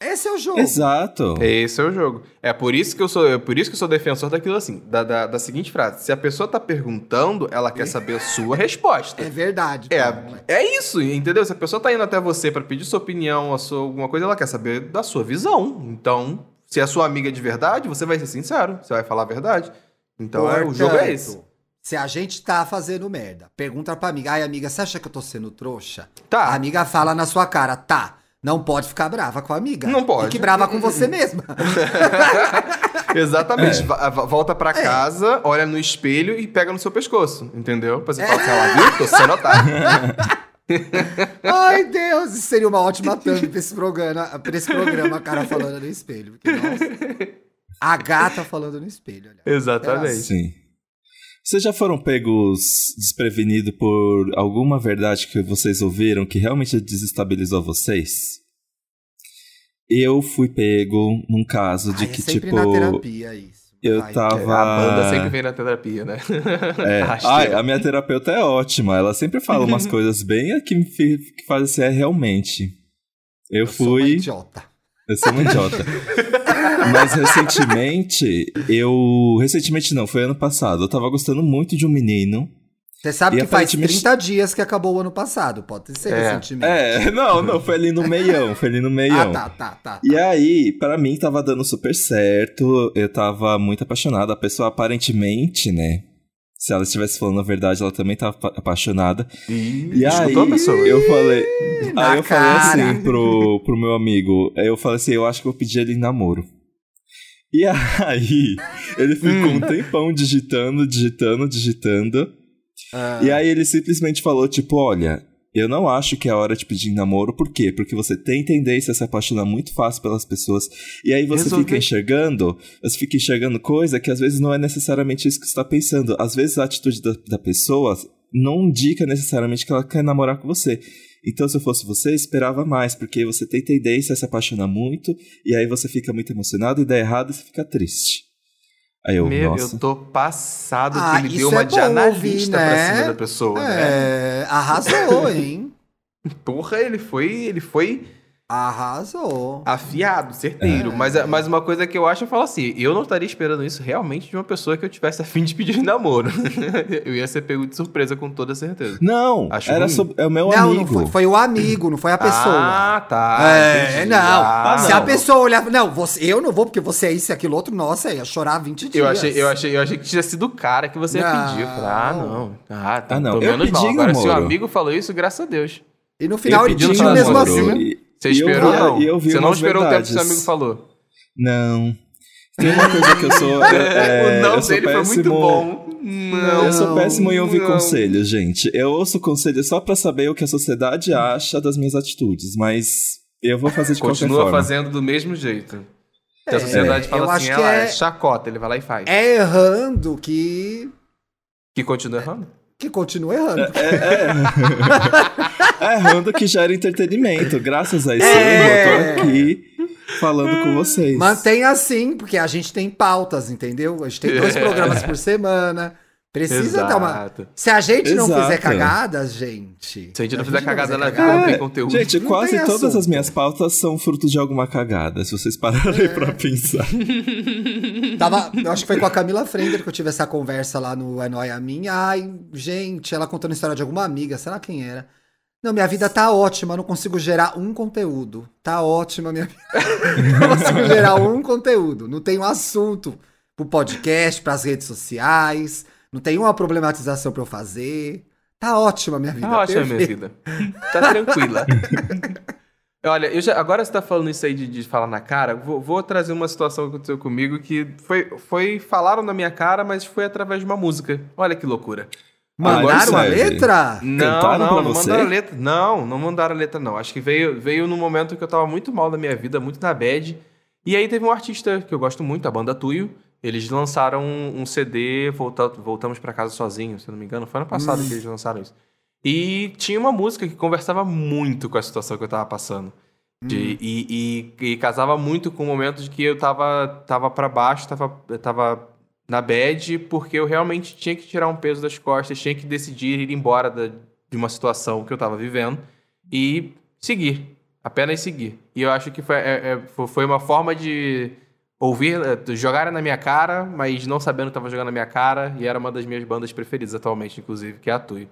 Esse é o jogo. Exato. Esse é o jogo. É por isso que eu sou, é por isso que eu sou defensor daquilo assim, da, da, da seguinte frase: se a pessoa tá perguntando, ela quer saber a sua resposta. É verdade. É, é isso, entendeu? Se a pessoa tá indo até você pra pedir sua opinião, a sua, alguma coisa, ela quer saber da sua visão. Então, se é sua amiga de verdade, você vai ser sincero, você vai falar a verdade. Então, é, o jogo é esse. Portanto, Se a gente tá fazendo merda, pergunta pra amiga, ai amiga, você acha que eu tô sendo trouxa? Tá. A amiga fala na sua cara, tá. Não pode ficar brava com a amiga. Não pode. Fique brava com você mesma. Exatamente. É. Volta pra É. casa, olha no espelho e pega no seu pescoço, entendeu? Pra você falar assim, ela viu? Tô sendo otário. Ai, Deus, isso seria uma ótima thumb pra esse programa, pra esse programa, a cara falando no espelho. Porque, nossa, a gata falando no espelho, olha. Exatamente. Sim. Vocês já foram pegos desprevenidos por alguma verdade que vocês ouviram que realmente desestabilizou vocês? Eu fui pego num caso de Ai, que, é sempre tipo. na terapia isso. eu Vai. tava- A banda sempre vem na terapia, né? É. Ai, a minha terapeuta é ótima. Ela sempre fala umas coisas bem que me fi- que fazem assim, é realmente. Eu, Eu sou uma fui. idiota. Eu sou um idiota. Mas recentemente, eu. Recentemente não, foi ano passado. Eu tava gostando muito de um menino. Você sabe E que faz aparentemente- 30 dias que acabou o ano passado, pode ser É. recentemente. É, não, não, foi ali no meião, foi ali no Ah, meião. tá, tá, tá. E aí, pra mim tava dando super certo, eu tava muito apaixonado. A pessoa aparentemente, né? Se ela estivesse falando a verdade, ela também tava apa- apaixonada. E, E escutou aí, a pessoa? eu falei. na aí eu falei cara. assim pro, pro meu amigo. Aí eu falei assim, eu acho que eu vou pedir ele em namoro. E aí, ele ficou Hum. um tempão digitando, digitando, digitando. Ah, E aí ele simplesmente falou, tipo, olha, eu não acho que é a hora de pedir namoro. Por quê? Porque você tem tendência a se apaixonar muito fácil pelas pessoas. E aí você Resolvi. fica enxergando, você fica enxergando coisa que às vezes não é necessariamente isso que você está pensando. Às vezes a atitude da, da pessoa não indica necessariamente que ela quer namorar com você. Então, se eu fosse você, eu esperava mais, porque você tem tendência a se apaixonar muito, e aí você fica muito emocionado e dá errado e você fica triste. Aí eu, Meu, nossa. eu tô passado Ah, que ele deu uma é de bom analista ouvir, pra né? cima da pessoa, né? É, arrasou, hein? Porra, ele foi, ele foi Arrasou. afiado, certeiro. É. Mas, mas uma coisa que eu acho, eu falo assim, eu não estaria esperando isso realmente de uma pessoa que eu tivesse a fim de pedir namoro. eu ia ser pego de surpresa com toda certeza. Não, Acho era sobre, é o meu não, amigo. não foi, foi o amigo, não foi a pessoa. Ah, tá. é, entendi. não. Ah, Se não. a pessoa olhar. Não, você, eu não vou, porque você é isso e aquilo outro, nossa, ia chorar 20 dias. Eu achei, eu, achei, eu achei que tinha sido o cara que você ia Não. pedir. Eu falei, ah, não. Ah, tá, Ah, não. Tô Eu menos mal. pedi Agora, se o namoro. amigo falou isso, graças a Deus. E no final Eu ele final mesmo namoro, assim. viu? Você eu esperou vi- não? e eu vi você não esperou o tempo que seu verdades. amigo falou. Não. Tem uma coisa que eu sou. é, o não eu sou dele foi muito péssimo- bom. Não. Eu sou péssimo em ouvir não. conselhos, gente. Eu ouço conselhos só pra saber o que a sociedade acha das minhas atitudes, mas eu vou fazer de Continua qualquer forma. fazendo do mesmo jeito. Se a É, sociedade eu fala assim, acho que ela é- é chacota, ele vai lá e faz. É errando que. Que continua errando. Que continua errando. É errando que gera entretenimento. Graças a isso, É. eu tô aqui falando com vocês. Mantém assim, porque a gente tem pautas, entendeu? A gente tem dois É. programas por semana. Precisa dar uma. Exato. Se a gente não Exato. fizer cagadas, gente. Se a gente não se fizer cagada na vida, cagada- não tem conteúdo. Gente, Não quase todas assunto. as minhas pautas são fruto de alguma cagada, se vocês pararem pra pensar. Tava, eu acho que foi com a Camila Frender que eu tive essa conversa lá no É Nóia Minha. Ai, gente, ela contando a história de alguma amiga, sei lá quem era. Não, minha vida tá ótima, não consigo gerar um conteúdo. Tá ótima minha vida. não consigo gerar um conteúdo. Não tenho assunto pro podcast, pras redes sociais. Não tem uma problematização pra eu fazer. Tá ótima minha vida. Tá ótima minha vida. Tá tranquila. Olha, eu já, agora você tá falando isso aí de, de falar na cara, vou, vou trazer uma situação que aconteceu comigo que foi, foi. Falaram na minha cara, mas foi através de uma música. Olha que loucura. Mandaram a sério? letra? Não, não, não mandaram a letra. Não, não mandaram a letra, não. Acho que veio, veio num momento que eu tava muito mal da minha vida, muito na bad. E aí teve um artista que eu gosto muito, a banda Tuyo. Eles lançaram um, um CD, Volta- Voltamos pra Casa Sozinhos, se eu não me engano. Foi ano passado que eles lançaram isso. E tinha uma música que conversava muito com a situação que eu tava passando. De- e, e- e casava muito com o momento de que eu tava, tava para baixo, tava, tava na bad, porque eu realmente tinha que tirar um peso das costas, tinha que decidir ir embora da- de uma situação que eu tava vivendo e seguir Apenas seguir. E eu acho que foi, é- é- fo- foi uma forma de ouvir, é, jogarem na minha cara, mas não sabendo que tava jogando na minha cara. E era uma das minhas bandas preferidas atualmente, inclusive, que é a Tui.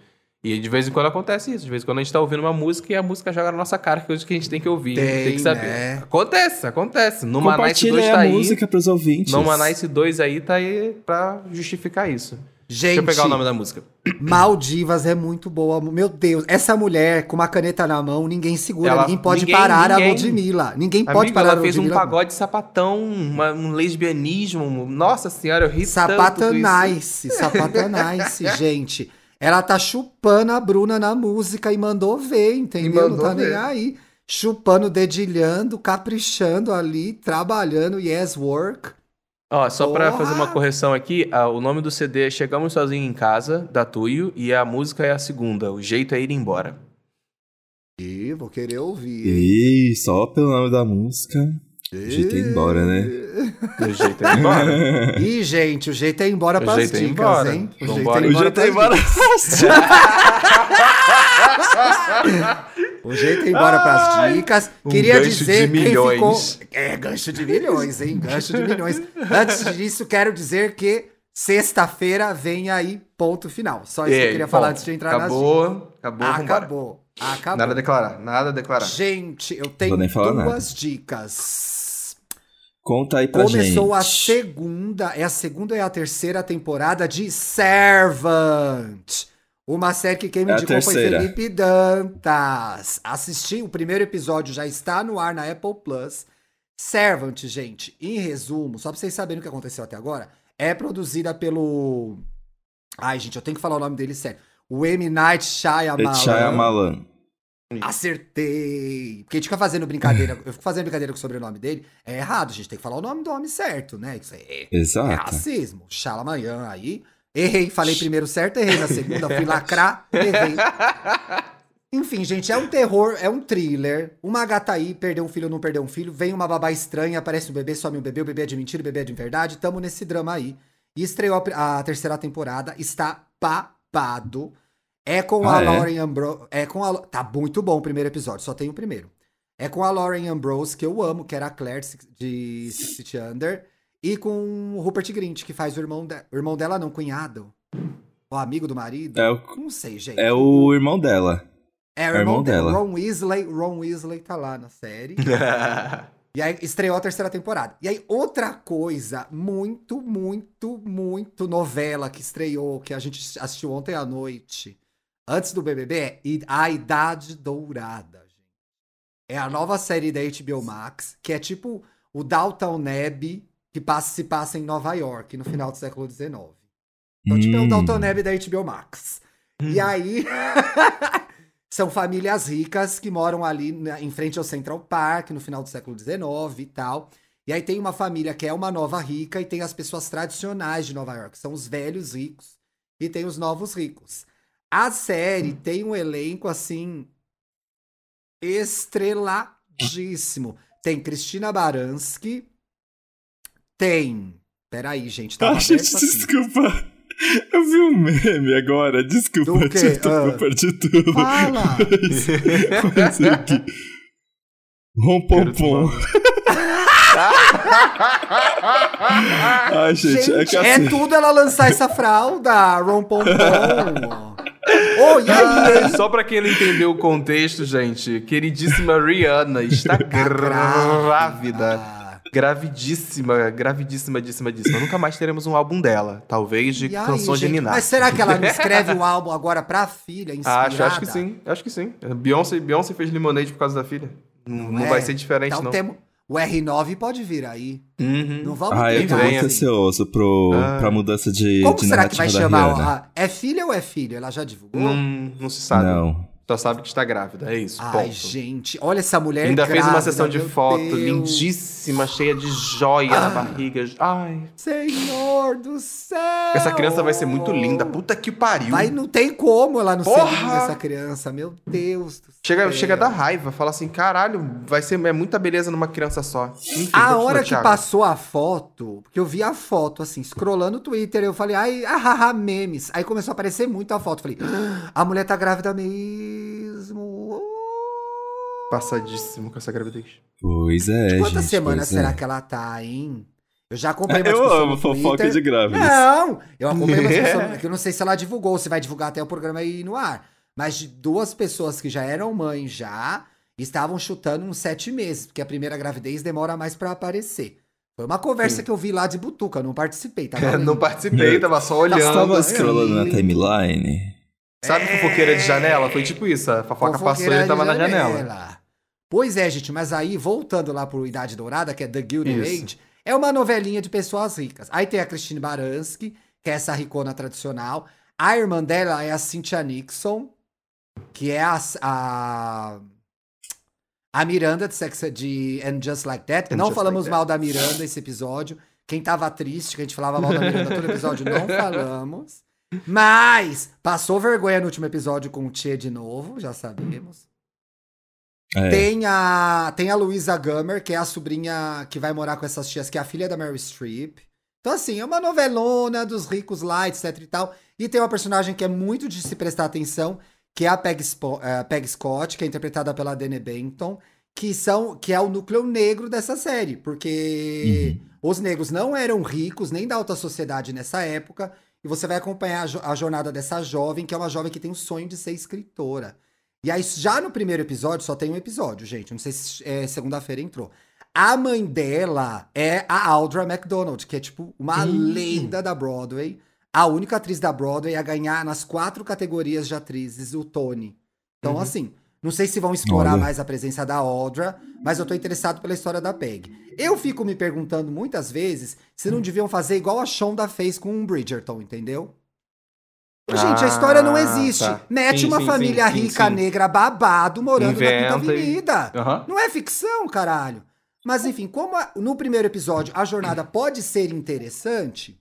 E de vez em quando acontece isso. De vez em quando a gente tá ouvindo uma música e a música joga na nossa cara, que é coisa que a gente tem que ouvir. Tem, tem que saber. né? Acontece, acontece. No Manice Compartilha 2 aí tá a aí. música pros ouvintes. No Manice 2 aí tá aí pra justificar isso. Gente, Deixa eu pegar o nome da música. Maldivas é muito boa. Meu Deus, essa mulher com uma caneta na mão, ninguém segura, Ela- ninguém pode ninguém- parar a ninguém- Ludmilla. Ninguém pode parar a ela fez um Ludmilla. pagode sapatão, uma- um lesbianismo. Nossa senhora, eu ri. Sapatanice, sapatanice, gente. Ela tá chupando a Bruna na música e mandou ver, entendeu? Não mandou tá nem ver. aí. Chupando, dedilhando, caprichando ali, trabalhando, yes, work. Ó, só pra Porra! fazer uma correção aqui, ah, o nome do CD é Chegamos Sozinhos em Casa, da Tuyo, e a música é a segunda, O Jeito é Ir Embora. Ih, vou querer ouvir. Ih, só pelo nome da música. O jeito é ir embora, né? O Jeito é Ir Embora. Ih, gente, o jeito é ir embora O pras jeito é ir dicas, embora. hein? O Vambora. jeito é ir O embora jeito é pras ir dicas. embora. O jeito é ir embora pras dicas. um Queria gancho dizer de quem milhões. ficou. É, gancho de milhões, hein? Gancho de milhões. Antes disso, quero dizer que sexta-feira vem aí, ponto final. Só isso que eu queria falar antes de entrar nas Acabou, dicas. acabou, vambora. Acabou. Acabou. Nada a declarar, nada a declarar. Gente, eu tenho duas dicas. Conta aí pra Começou gente. a segunda, é a segunda é a terceira temporada de Servant. Uma série que quem me É indicou foi. Felipe Dantas. Assisti, o primeiro episódio já está no ar na Apple Plus. Servant, gente, em resumo, só pra vocês saberem o que aconteceu até agora, é produzida pelo... Ai, gente, eu tenho que falar o nome dele sério. O M. Night Shyamalan. Shyamalan. Acertei! Porque a gente fica fazendo brincadeira, eu fico fazendo brincadeira com o sobrenome dele. É errado, a gente tem que falar o nome do homem certo, né? Isso é, é Exato. racismo. Xalamanhã aí. Errei, falei primeiro certo, errei na segunda, fui lacrar, errei. Enfim, gente, é um terror, é um thriller. Uma gata aí perdeu um filho ou não perdeu um filho. Vem uma babá estranha, aparece um bebê, some um bebê, o bebê é de mentira, o bebê é de verdade. Tamo nesse drama aí. E estreou a terceira temporada, está papado. É com Ah, a é? Lauren Ambrose. É com a. Tá muito bom o primeiro episódio, só tem o primeiro. É com a Lauren Ambrose, que eu amo, que era a Claire de Feet Under. E com o Rupert Grint, que faz o irmão, de... o irmão dela, não, cunhado. O amigo do marido. É o, Não sei, gente. é o irmão dela. É, o é irmão irmão dela. dela. Ron Weasley. Ron Weasley tá lá na série. E aí estreou a terceira temporada. E aí, outra coisa muito, muito, muito novela que estreou, que a gente assistiu ontem à noite, antes do BBB, é A Idade Dourada. gente. É a nova série da HBO Max, que é tipo o Downton Neb, que passa, se passa em Nova York, no final do século XIX. Então, tipo, é o Hum. Downton Neb da HBO Max. E aí, são famílias ricas que moram ali na- em frente ao Central Park, no final do século XIX e tal. E aí tem uma família que é uma nova rica e tem as pessoas tradicionais de Nova York, são os velhos ricos e tem os novos ricos. A série tem um elenco assim estreladíssimo. Tem Cristina Baranski, tem. Peraí, gente, tá Ah, gente, desculpa. Eu vi um meme agora. Desculpa, eu Ah. perdi tudo. Fala! Mas é que- Rompompom. Ai, gente, Gente, é que é assim. tudo ela lançar essa fralda, rompompom. E aí, hein? Só pra quem não entendeu o contexto, gente, queridíssima Rihanna está grávida. Ah, Gravidíssima, gravidíssima, díssima, díssima. Nunca mais teremos um álbum dela. Talvez de aí, canções de gente? Niná. Mas será que ela não escreve um álbum agora pra filha, inspirada? Acho, acho que sim, acho que sim. Beyoncé, Beyoncé fez Lemonade por causa da filha. Não, não é? vai ser diferente, Então não. temo- O R9 pode vir aí. Uhum. Não vamos Ah, eu tô muito ansioso pro, Ah. pra mudança de, Como de será que vai chamar? Rihanna. a- É filha ou é filho? Ela já divulgou? Não, não se sabe. Não. Só sabe que está grávida, é isso. Ai, ponto. gente, olha essa mulher Ainda fez uma grávida, sessão de foto Deus. lindíssima, cheia de joia na Ah. barriga. Ai, Senhor do céu! essa criança vai ser muito linda. Puta que pariu. Vai, não tem como ela não ser Porra! linda, essa criança. Meu Deus do Chega, céu. chega a dar raiva, fala assim, caralho, vai ser é muita beleza numa criança só. Enfim, A continua, hora que Thiago. passou a foto, porque eu vi a foto, assim, scrollando o Twitter, eu falei, ai, ahaha, memes. Aí começou a aparecer muito a foto. Falei, "Ah, a mulher tá grávida mesmo. Passadíssimo com essa gravidez. Pois é, Quantas gente, semanas será é. que ela tá, hein? Eu já acompanhei uma Eu amo fofoca de grávidas. Não, eu acompanhei uma É. discussão, que eu não sei se ela divulgou, se vai divulgar até o programa ir no ar. Mas de duas pessoas que já eram mães já, estavam chutando uns sete meses, porque a primeira gravidez demora mais pra aparecer. Foi uma conversa que eu vi lá de Butuca, eu não participei, tá? não participei, tava só olhando. Estava assim. scrollando na timeline. Sabe fofoqueira de janela? Foi tipo isso, a fofoca passou e ele tava na janela. Pois é, gente, mas aí, voltando lá pro Idade Dourada, que é The Gilded Isso. Age, é uma novelinha de pessoas ricas. Aí tem a Christine Baranski, que é essa ricona tradicional. A irmã dela é a Cynthia Nixon, que é a, a, a Miranda de Sex de And Just Like That. And não falamos Like mal da Miranda esse episódio. Quem tava triste, que a gente falava mal da Miranda todo episódio, não falamos. Mas passou vergonha no último episódio com o Tchê de novo, já sabemos. É. Tem a, tem a Louisa Gummer, que é a sobrinha que vai morar com essas tias, que é a filha da Mary Streep. Então, assim, é uma novelona dos ricos lá, etc e tal. E tem uma personagem que é muito de se prestar atenção, que é a Peg, eh, Peg Scott, que é interpretada pela Dene Benton, que, são, que é o núcleo negro dessa série. Porque os negros não eram ricos, nem da alta sociedade nessa época. E você vai acompanhar a, jo- a jornada dessa jovem, que é uma jovem que tem o sonho de ser escritora. E aí, já no primeiro episódio, só tem um episódio, gente. Não sei se é, segunda-feira entrou. A mãe dela é a Audra McDonald, que é tipo uma lenda da Broadway. A única atriz da Broadway a ganhar nas quatro categorias de atrizes o Tony. Então, assim, não sei se vão explorar Olha. mais a presença da Audra, mas eu tô interessado pela história da Peg. Eu fico me perguntando muitas vezes se não deviam fazer igual a Shonda fez com o Bridgerton, entendeu? Gente, a história não Ah, existe. tá. Mete Sim, uma sim, família sim, rica, negra, babado, morando na Inventa Quinta e- Avenida. Aham. Não é ficção, caralho. Mas enfim, como a- no primeiro episódio a jornada pode ser interessante,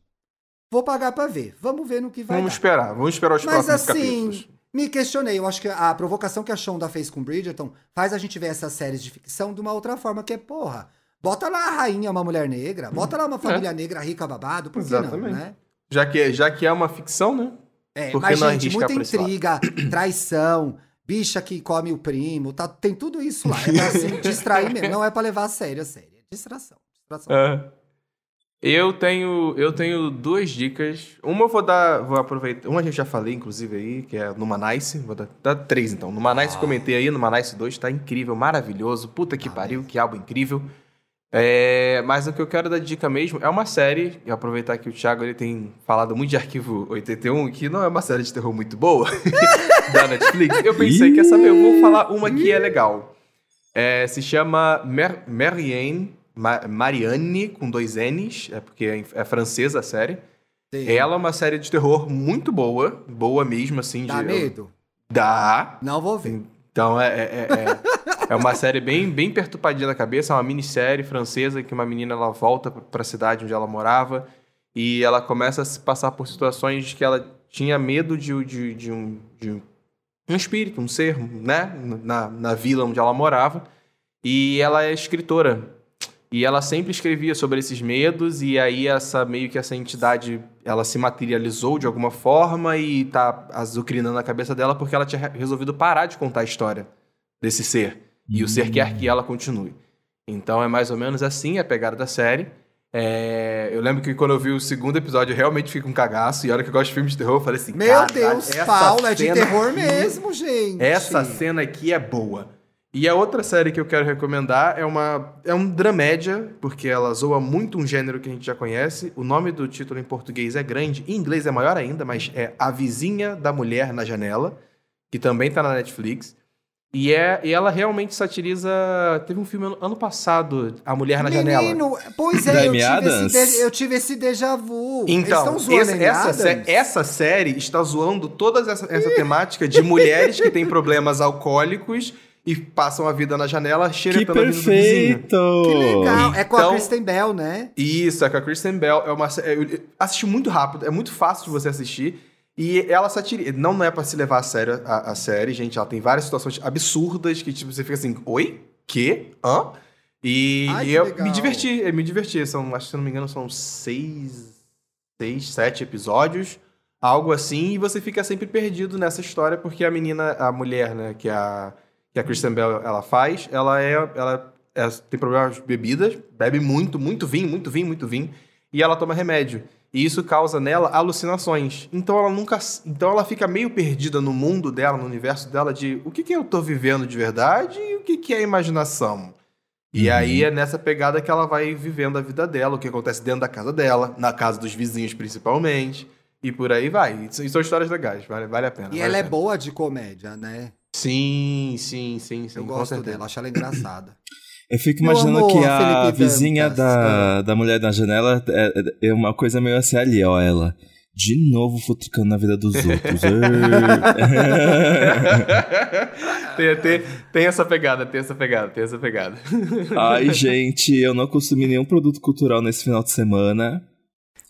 vou pagar pra ver. Vamos ver no que vai Vamos dar. esperar, vamos esperar os Mas próximos assim, capítulos. Me questionei. Eu acho que a provocação que a Shonda fez com Bridgerton faz a gente ver essas séries de ficção de uma outra forma, que é, porra, bota lá a rainha, uma mulher negra, bota lá uma família negra rica babado, por que não, Exatamente. né? Já que, já que é uma ficção, né? É, Por que mas, gente, muita intriga, traição, bicha que come o primo, tá, tem tudo isso lá. É pra assim, distrair mesmo. Não é pra levar a sério, a sério. É distração. distração. É. Eu tenho, eu tenho duas dicas. Uma eu vou dar, vou aproveitar. Uma a gente já falei, inclusive, aí, que é no Manice. Vou dar, dar três, então. No Manice, comentei aí, no Manice 2, tá incrível, maravilhoso. Puta que Ah, pariu, que álbum incrível. É, mas o que eu quero dar dica mesmo é uma série, e aproveitar que o Thiago ele tem falado muito de Arquivo 81, que não é uma série de terror muito boa, da Netflix. Eu pensei, quer saber, eu vou falar uma que é legal. É, se chama Mer Marianne, Ma- Marianne, com dois N's, é porque é, é francesa a série. Tem- Ela é uma série de terror muito boa, boa mesmo, assim. Dá de, medo? Dá. Não vou ver. Então é, é, é, é- é uma série bem, bem perturbadinha da cabeça, é uma minissérie francesa que uma menina ela volta para a cidade onde ela morava e ela começa a se passar por situações que ela tinha medo de, de, de um, de um um espírito, um ser, né, na, na vila onde ela morava. E ela é escritora. E ela sempre escrevia sobre esses medos e aí essa meio que essa entidade ela se materializou de alguma forma e tá azucrinando a cabeça dela porque ela tinha re- resolvido parar de contar a história desse ser. E o ser quer que ela continue. Então é mais ou menos assim a pegada da série. É, eu lembro que quando eu vi o segundo episódio, eu realmente fico um cagaço. E a hora que eu gosto de filmes de terror, eu falei assim: Meu "Caralho, Deus, Paulo, é de terror aqui- mesmo, gente. Essa cena aqui é boa. E a outra série que eu quero recomendar é uma é um dramédia, porque ela zoa muito um gênero que a gente já conhece. O nome do título em português é grande, em inglês é maior ainda, mas é A Vizinha da Mulher na Janela, que também tá na Netflix. E, é, e ela realmente satiriza. Teve um filme ano, ano passado, A Mulher na Janela. Menino, pois é, eu tive, esse de- eu tive esse déjà vu. Então, essa, Adams? essa série está zoando toda essa, essa temática de mulheres que têm problemas alcoólicos e passam a vida na janela Que xeretando a vida do vizinho. perfeito! Que legal. É com a Então- Kristen Bell, né? Isso, é com a Kristen Bell. É uma, eu assisti muito rápido, é muito fácil de você assistir. E ela satiriza. Não é pra se levar a sério a, a série, gente. Ela tem várias situações absurdas que, tipo, você fica assim, oi? Que? Hã? E, Ai, e que eu legal. me diverti, eu me diverti. São, acho que se eu não me engano, são seis, seis, sete episódios. Algo assim, e você fica sempre perdido nessa história, porque a menina, a mulher, né, que é a, que a Kristen Bell ela faz, ela é, ela é- tem problemas de bebidas, bebe muito, muito vinho, muito vinho, muito vinho, e ela toma remédio. E isso causa nela alucinações. Então ela nunca, então ela fica meio perdida no mundo dela, no universo dela de o que que eu tô vivendo de verdade e o que que é imaginação. E Uhum. aí é nessa pegada que ela vai vivendo a vida dela, o que acontece dentro da casa dela, na casa dos vizinhos principalmente, e por aí vai. E são histórias legais, vale, vale a pena. E vale ela é boa de comédia, né? Sim, sim, sim, sim. Eu gosto certeza. dela, acho ela engraçada. Eu fico imaginando amor, que a Felipe vizinha Dantas. da, da mulher na janela é, é uma coisa meio assim ali, ó, ela. De novo futricando na vida dos outros. tem, tem, tem essa pegada, tem essa pegada, tem essa pegada. Ai, gente, eu não consumi nenhum produto cultural nesse final de semana.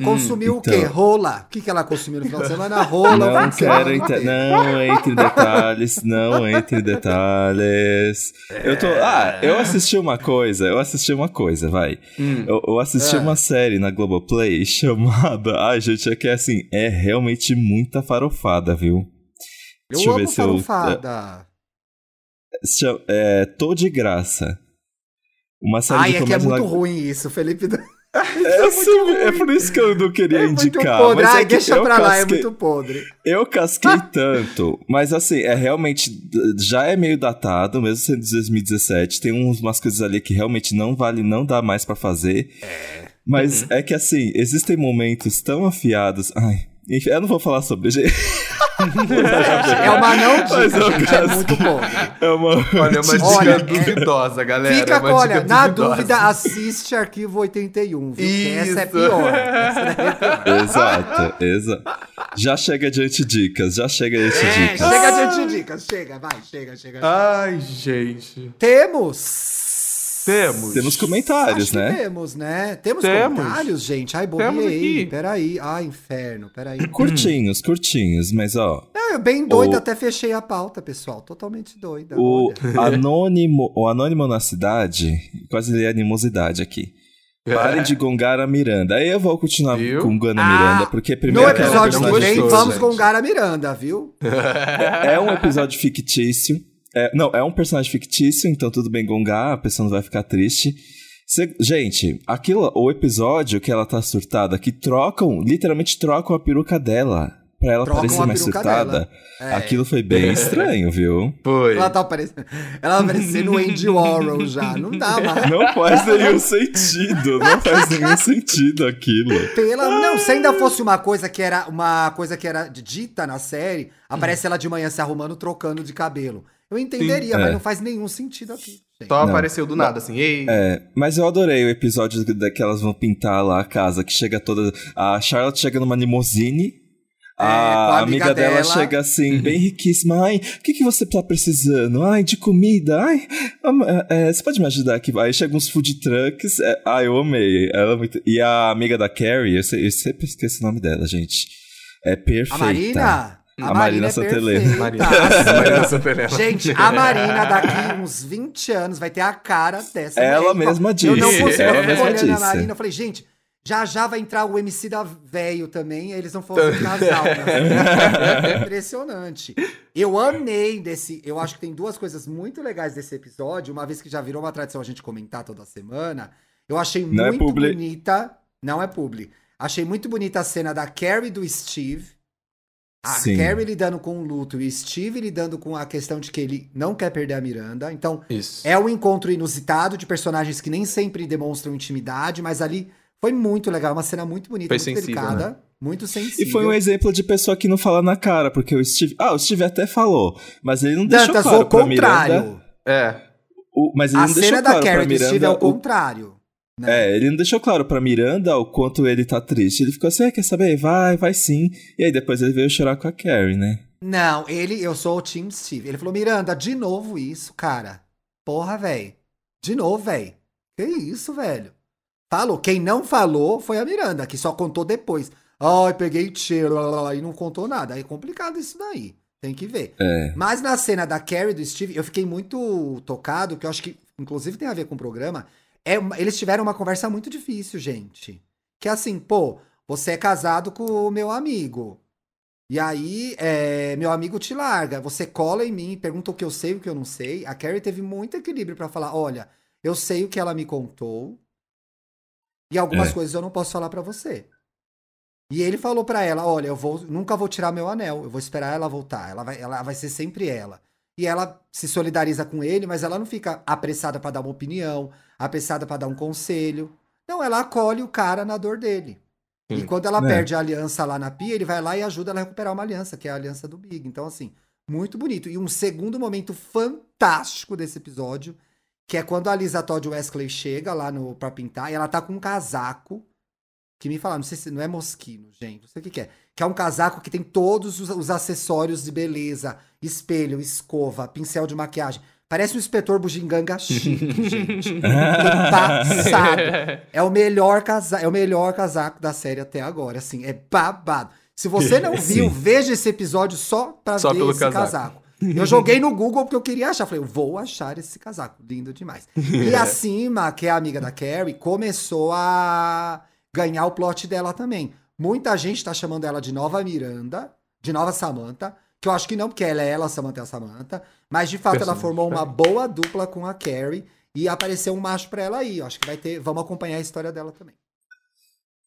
Consumiu o então. quê? Rola? O que, que ela consumiu no final de semana? Rola. o Não quero entrar. Não entre em detalhes, não entre em detalhes. Eu tô. Ah, eu assisti uma coisa, eu assisti uma coisa, vai. Hum. Eu, eu assisti É. uma série na Globoplay chamada. Ai, gente, é que assim, é realmente muita farofada, viu? Eu Deixa eu amo ver se eu- farofada. Se chama- É, Tô de Graça. Uma série Ai, de é que é muito na- ruim isso, Felipe. É, sim, é por isso que eu não queria É muito indicar. podre. mas é Ai, que deixa pra lá, é casquei- muito podre. Eu casquei tanto, mas assim, é realmente. Já é meio datado, mesmo sendo de 2017. Tem uns- umas coisas ali que realmente não vale, não dá mais pra fazer. Mas é que assim, existem momentos tão afiados. Ai, eu não vou falar sobre, gente. É uma não Mas dica, eu gente. É casquei. muito podre. É uma. Olha, é uma dica Olha, é- duvidosa, galera. Fica é com, uma olha, dica na duvidosa. dúvida, assiste Arquivo 81, viu? Que essa é Isso. pior. Essa é pior. Exato, exato. Já chega de antidicas, já chega de É, antidicas. chega de dicas. Chega, vai, chega, chega. Ai, gente. Temos. Temos. Temos comentários, Acho que né? temos, né? Temos, Temos. comentários, gente? Ai, aqui. Peraí. Ai, inferno, peraí. Curtinhos, curtinhos, mas ó. Não, eu bem doida, O- até fechei a pauta, pessoal. Totalmente doida. O olha. anônimo, o anônimo na cidade, quase li animosidade aqui. Parem de gongar a Miranda. Aí eu vou continuar Viu? gongando a Ah, Miranda, porque No primeiro que é um episódio que personagem vem, vamos gente. gongar a Miranda, viu? É um episódio fictício. É, não, é um personagem fictício, então tudo bem gongar, a pessoa não vai ficar triste. Se- gente, aquilo, o episódio que ela tá surtada, que trocam, literalmente trocam a peruca dela pra ela Trocam parecer mais surtada. É. Aquilo foi bem estranho, viu? Foi. Ela tá parecendo. Ela tá parecendo o Andy Warhol já. Não dá mais. Não faz nenhum sentido, não faz nenhum sentido aquilo. Pela... Não, se ainda fosse uma coisa que era uma coisa que era dita na série, aparece ela de manhã se arrumando, trocando de cabelo. Eu entenderia, Sim. mas É. não faz nenhum sentido aqui. Só Não. apareceu do nada, assim. Ei. É, mas eu adorei o episódio que elas vão pintar lá a casa, que chega toda. A Charlotte chega numa limousine. É, a, a amiga, amiga dela, dela. chega assim, bem riquíssima. Ai, o que, que você tá precisando? Ai, de comida. Ai, é, é, você pode me ajudar aqui? Aí chegam uns food trucks. É, ai, eu amei. Ela é muito- E a amiga da Carrie, eu, sei- eu sempre esqueço o nome dela, gente. É perfeita. A Marina? A Marina é Santelena. Marina, Marina Santelena. Gente, a Marina daqui uns 20 anos vai ter a cara dessa. Ela mulher. mesma Eu não disse, consigo ela mesma olhando a disse. Marina. Eu falei, gente, já já vai entrar o MC da velho também, e eles vão fazer um casal. Né? Impressionante. Eu amei desse. Eu acho que tem duas coisas muito legais desse episódio. Uma vez que já virou uma tradição a gente comentar toda semana. Eu achei Não é muito publi. bonita. Não é publi. Achei muito bonita a cena da Carrie e do Steve. A Sim. Carrie lidando com o luto e Steve lidando com a questão de que ele não quer perder a Miranda. Então, Isso. é um encontro inusitado de personagens que nem sempre demonstram intimidade, mas ali foi muito legal. Uma cena muito bonita, Foi muito sensível, né? delicada, muito sensível. E foi um exemplo de pessoa que não fala na cara, porque o Steve. Ah, o Steve até falou, mas ele não deixou Dantas, claro o pra Miranda. contrário. É. o- mas ele A não deixou cena da claro pra Carrie e do Steve é Miranda. o- contrário. Né? É, ele não deixou claro pra Miranda o quanto ele tá triste. Ele ficou assim, ah, quer saber? Vai, vai sim. E aí depois ele veio chorar com a Carrie, né? Não, ele, eu sou o Team Steve. Ele falou, Miranda, de novo isso, cara. Porra, velho. De novo, velho. Que isso, velho? Falou. Quem não falou foi a Miranda, que só contou depois. Ai, peguei cheiro, e não contou nada. Aí é complicado isso daí. Tem que ver. É. Mas na cena da Carrie do Steve, eu fiquei muito tocado, que eu acho que, inclusive, tem a ver com o programa. É, eles tiveram uma conversa muito difícil, gente. Que é assim, pô, você é casado com o meu amigo. E aí, é, meu amigo te larga. Você cola em mim, pergunta o que eu sei e o que eu não sei. A Carrie teve muito equilíbrio pra falar: olha, eu sei o que ela me contou. E algumas É. coisas eu não posso falar pra você. E ele falou pra ela: olha, eu vou, nunca vou tirar meu anel, eu vou esperar ela voltar. Ela vai, ela vai ser sempre ela. E ela se solidariza com ele, mas ela não fica apressada pra dar uma opinião, apressada pra dar um conselho. Não, ela acolhe o cara na dor dele. E Sim. quando ela É. perde a aliança lá na pia, ele vai lá e ajuda ela a recuperar uma aliança, que é a aliança do Big. Então, assim, muito bonito. E um segundo momento fantástico desse episódio, que é quando a Lisa Todd Wesley chega lá no, pra pintar, e ela tá com um casaco, que me falaram, não sei se não é mosquino, gente, não sei o que, que é. Que é um casaco que tem todos os, os acessórios de beleza, espelho, escova, pincel de maquiagem. Parece um inspetor bugiganga chique, gente. Passado. É o melhor casaco, é o melhor casaco da série até agora, assim, é babado. Se você não viu, Sim. veja esse episódio só pra Só ver pelo esse casaco. casaco. Eu joguei no Google porque eu queria achar, falei, eu vou achar esse casaco, lindo demais. E a Cima, que é a amiga da Carrie, começou a ganhar o plot dela também. Muita gente tá chamando ela de nova Miranda, de nova Samantha, que eu acho que não, porque ela é ela, a Samantha é a Samantha, mas de fato ela formou uma boa dupla com a Carrie e apareceu um macho pra ela aí. Eu acho que vai ter, vamos acompanhar a história dela também.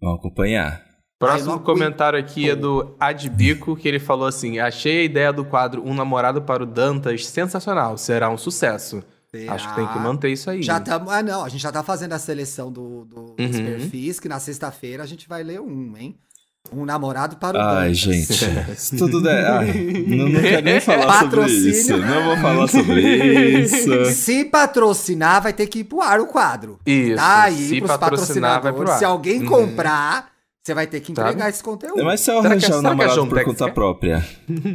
Vamos acompanhar. Próximo comentário aqui é do Adbico, que ele falou assim: Achei a ideia do quadro Um Namorado para o Dantas sensacional, será um sucesso. Acho que tem que manter isso aí. Já estamos. Ah, não, a gente já tá fazendo a seleção do, do- dos Uhum. perfis, que na sexta-feira a gente vai ler um, hein? Um namorado para o Ai, Dantas. gente. Se tudo der. Ai, não, não quero nem falar sobre Patrocínio. isso. Não vou falar sobre isso. Se patrocinar, vai ter que ir pro ar o quadro. Isso. Tá aí se pros patrocinar, vai pro patrocinadores. ar. Se alguém Uhum. Você vai ter que entregar Tá. esse conteúdo. Mas se eu que- arranjar um que a namorado por conta própria.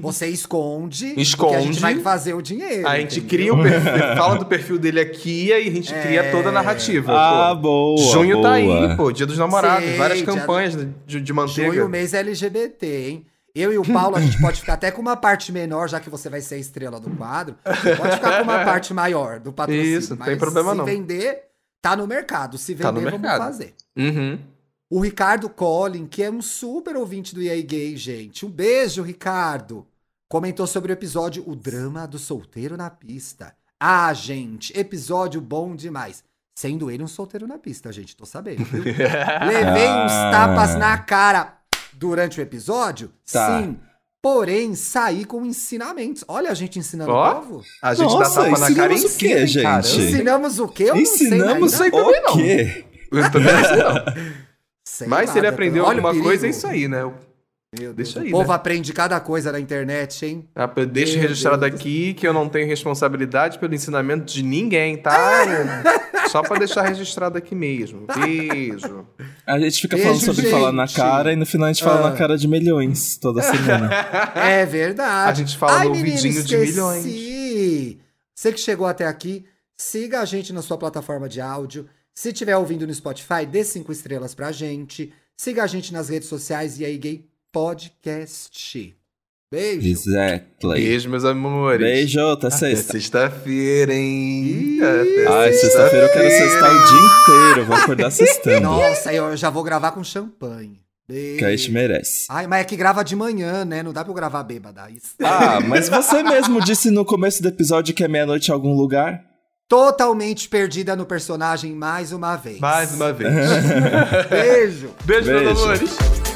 Você esconde, porque a Esconde. gente vai fazer o dinheiro. A gente entendeu? cria o perfil, fala do perfil dele aqui e aí a gente cria toda a narrativa. Ah, pô. boa. Junho boa. tá aí, pô, dia dos namorados, Sei, várias dia- campanhas de, de manteiga. Junho, mês LGBT, hein? Eu e o Paulo, a gente pode ficar até com uma parte menor, já que você vai ser a estrela do quadro. Pode ficar com uma parte maior do patrocínio. Isso, não tem problema se não. vender, tá no mercado. Se vender, Tá no vamos mercado. fazer. Uhum. O Ricardo Collin, que é um super ouvinte do EA Gay, gente. Um beijo, Ricardo. Comentou sobre o episódio O Drama do Solteiro na Pista. Ah, gente, episódio bom demais. Sendo ele um solteiro na pista, gente, tô sabendo, viu? Levei uns Ah. tapas na cara durante o episódio, Tá. sim. Porém, saí com ensinamentos. Olha a gente ensinando Ó. o povo. A gente Nossa, dá tapa na cara o quê, gente? cara? Ensinamos o quê? Eu Ensinamos não sei o quê? Eu também não sei, Mas lá, se ele Beto. aprendeu Olha o alguma coisa, é isso aí, né? Meu Deixa Deus, aí, O povo né? aprende cada coisa na internet, hein? Ah, Deixa Meu registrado Deus. aqui que eu não tenho responsabilidade pelo ensinamento de ninguém, tá? Só pra deixar registrado aqui mesmo. Beijo. A gente fica Beijo, falando sobre gente. falar na cara e no final a gente fala Ah. na cara de milhões toda semana. É verdade. A gente fala no menino, ouvidinho de esqueci. Você que chegou até aqui, siga a gente na sua plataforma de áudio. Se estiver ouvindo no Spotify, dê cinco estrelas pra gente. Siga a gente nas redes sociais e aí Gay Podcast. Beijo. exactly. Beijo, meus amores. Beijo, até Até sexta. sexta-feira, hein? Ih, Até Ai, sexta-feira eu quero sextar o dia inteiro. Vou acordar sextando. Nossa, eu já vou gravar com champanhe. Beijo. Que a gente merece. Ai, mas é que grava de manhã, né? Não dá pra eu gravar bêbada. Isso. Ah, mas você mesmo disse no começo do episódio que é meia-noite em algum lugar? Totalmente perdida no personagem mais uma vez. Mais uma vez. Beijo. Beijo, meus Beijo. amores.